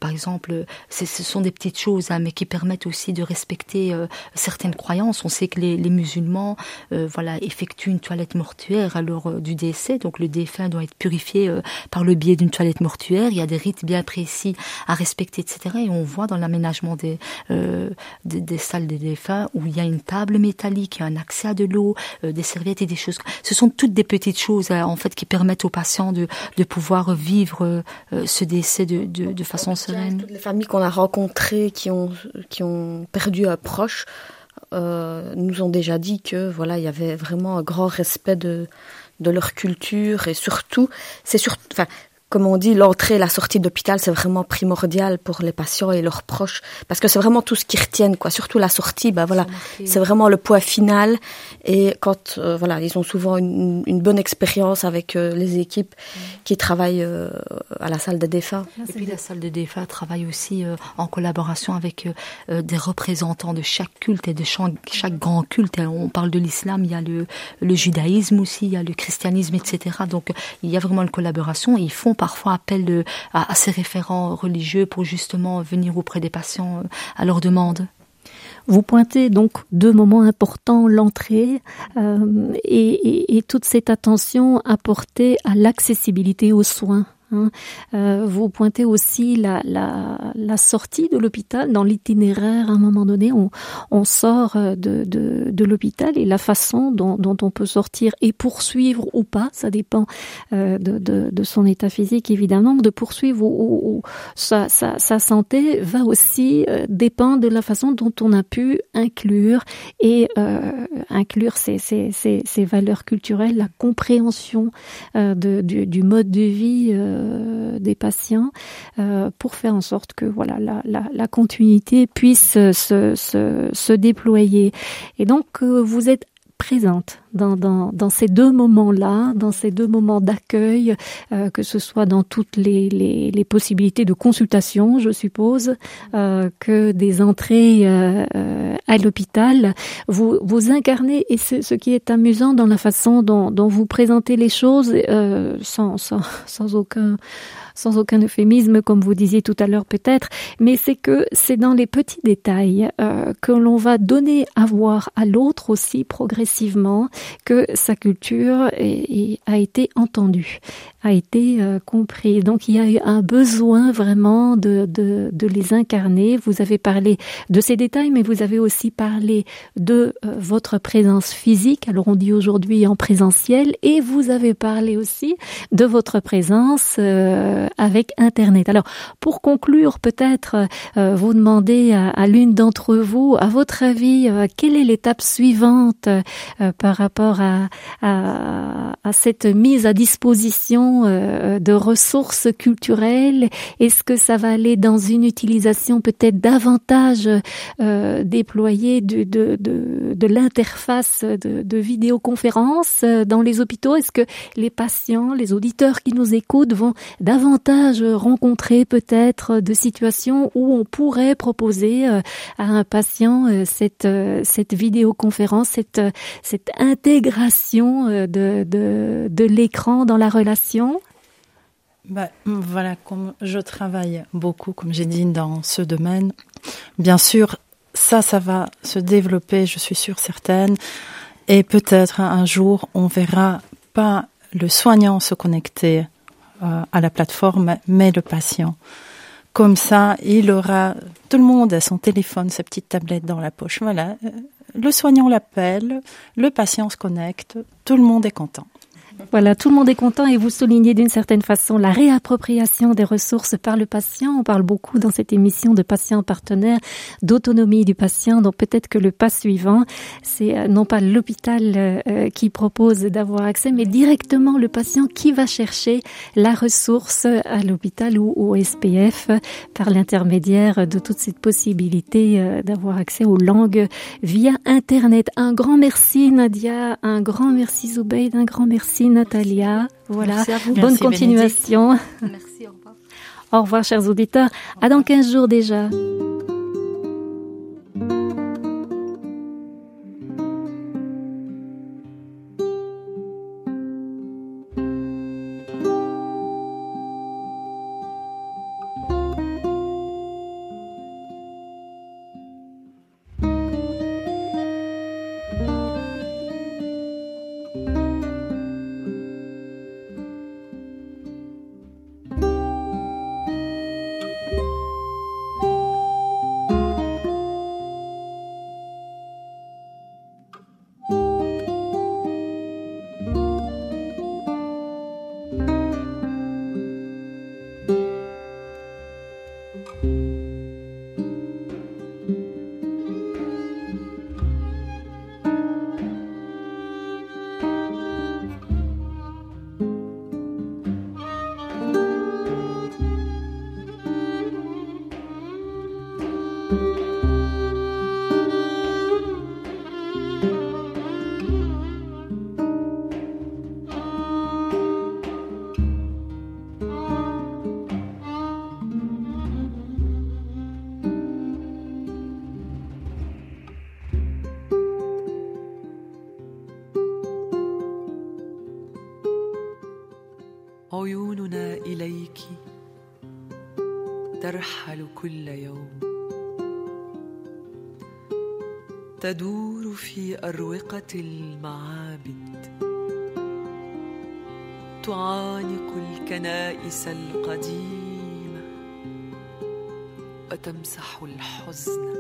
par exemple ce sont des petites choses Hein, mais qui permettent aussi de respecter euh, certaines croyances. On sait que les, les musulmans, euh, voilà, effectuent une toilette mortuaire à l'heure euh, du décès, donc le défunt doit être purifié par le biais d'une toilette mortuaire. Il y a des rites bien précis à respecter, etc. Et on voit dans l'aménagement des, des, des, salles des défunts où il y a une table métallique, un accès à de l'eau, des serviettes et des choses. Ce sont toutes des petites choses en fait qui permettent aux patients de, de pouvoir vivre ce décès de, de, de façon sereine. Toutes les familles qu'on a rencontrées qui ont, qui ont perdu un proche euh, nous ont déjà dit que voilà il y avait vraiment un grand respect de de leur culture et surtout c'est surtout enfin comme on dit, l'entrée et la sortie d'hôpital, c'est vraiment primordial pour les patients et leurs proches, parce que c'est vraiment tout ce qui retiennent, quoi. Surtout la sortie, bah voilà, c'est vraiment le point final. Et quand, euh, voilà, ils ont souvent une, une bonne expérience avec euh, les équipes qui travaillent euh, à la salle de défunts. Et puis la salle de défunts travaille aussi en collaboration avec des représentants de chaque culte et de chaque, chaque grand culte. On parle de l'islam, il y a le, le judaïsme aussi, il y a le christianisme, etc. Donc il y a vraiment une collaboration. Et ils font parfois appel à, ces référents religieux pour justement venir auprès des patients euh, à leur demande. Vous pointez donc deux moments importants, l'entrée euh, et, toute cette attention apportée à l'accessibilité aux soins. Hein. Euh, vous pointez aussi la, la, la sortie de l'hôpital dans l'itinéraire. À un moment donné, on, on sort euh, de, de, de l'hôpital et la façon dont, dont, on peut sortir et poursuivre ou pas, ça dépend euh, de, de, de, son état physique évidemment, de poursuivre ou, ou, sa, sa, sa, santé va aussi dépendre de la façon dont on a pu inclure et inclure ces, valeurs culturelles, la compréhension du, du mode de vie des patients euh, pour faire en sorte que voilà la, continuité puisse se, se, se, déployer. Et donc euh, vous êtes présente dans, dans, ces deux moments-là, dans ces deux moments d'accueil, euh, que ce soit dans toutes les, les, possibilités de consultation, je suppose, euh, que des entrées euh, à l'hôpital. Vous, vous incarnez, et ce, ce, qui est amusant dans la façon dont, vous présentez les choses, sans, sans aucun sans aucun euphémisme, comme vous disiez tout à l'heure peut-être, mais c'est que c'est dans les petits détails euh, que l'on va donner à voir à l'autre aussi progressivement que sa culture a été entendue, a été euh, compris. Donc il y a eu un besoin vraiment de, de, de, les incarner. Vous avez parlé de ces détails, mais vous avez aussi parlé de euh, votre présence physique. Alors on dit aujourd'hui en présentiel, et vous avez parlé aussi de votre présence euh, avec Internet. Alors, pour conclure, peut-être euh, vous demandez à, l'une d'entre vous, à votre avis, euh, quelle est l'étape suivante par rapport à, à, à, cette mise à disposition de ressources culturelles. Est-ce que ça va aller dans une utilisation peut-être davantage déployée de, de, de, de l'interface de, de vidéoconférence dans les hôpitaux? Est-ce que les patients, les auditeurs qui nous écoutent vont davantage rencontrer peut-être de situations où on pourrait proposer euh, à un patient euh, cette, euh, cette vidéoconférence, cette, cette intégration de, de, de l'écran dans la relation bah, voilà, comme je travaille beaucoup, comme j'ai dit, dans ce domaine, bien sûr, ça, ça va se développer, je suis sûre certaine, et peut-être un jour, on verra pas le soignant se connecter euh, à la plateforme, mais le patient. Comme ça, il aura tout le monde a son téléphone, sa petite tablette dans la poche. Voilà, euh, le soignant l'appelle, le patient se connecte, tout le monde est content. Voilà, tout le monde est content et vous soulignez d'une certaine façon la réappropriation des ressources par le patient. On parle beaucoup dans cette émission de patient partenaire, d'autonomie du patient. Donc peut-être que le pas suivant, c'est euh, non pas l'hôpital euh, euh, qui propose d'avoir accès, mais directement le patient qui va chercher la ressource à l'hôpital ou au SPF par l'intermédiaire de toute cette possibilité d'avoir accès aux langues via Internet. Un grand merci Nadia, un grand merci Zoubeid, un grand merci Natalia. Voilà. Bonne continuation. Merci, au revoir. Au revoir, chers auditeurs. À dans 15 jours déjà. تدور في أروقة المعابد. تعانق الكنائس القديمة وتمسح الحزن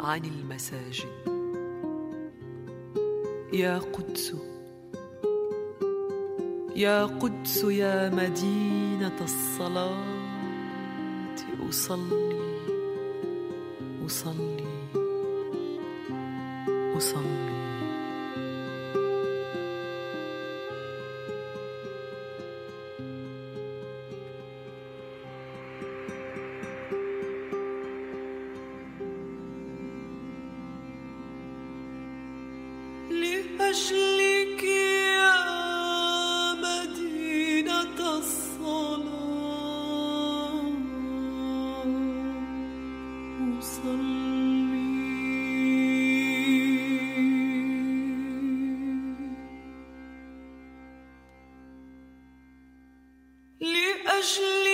عن المساجد. يا قدس يا قدس يا مدينة الصلاة أصلي لأجل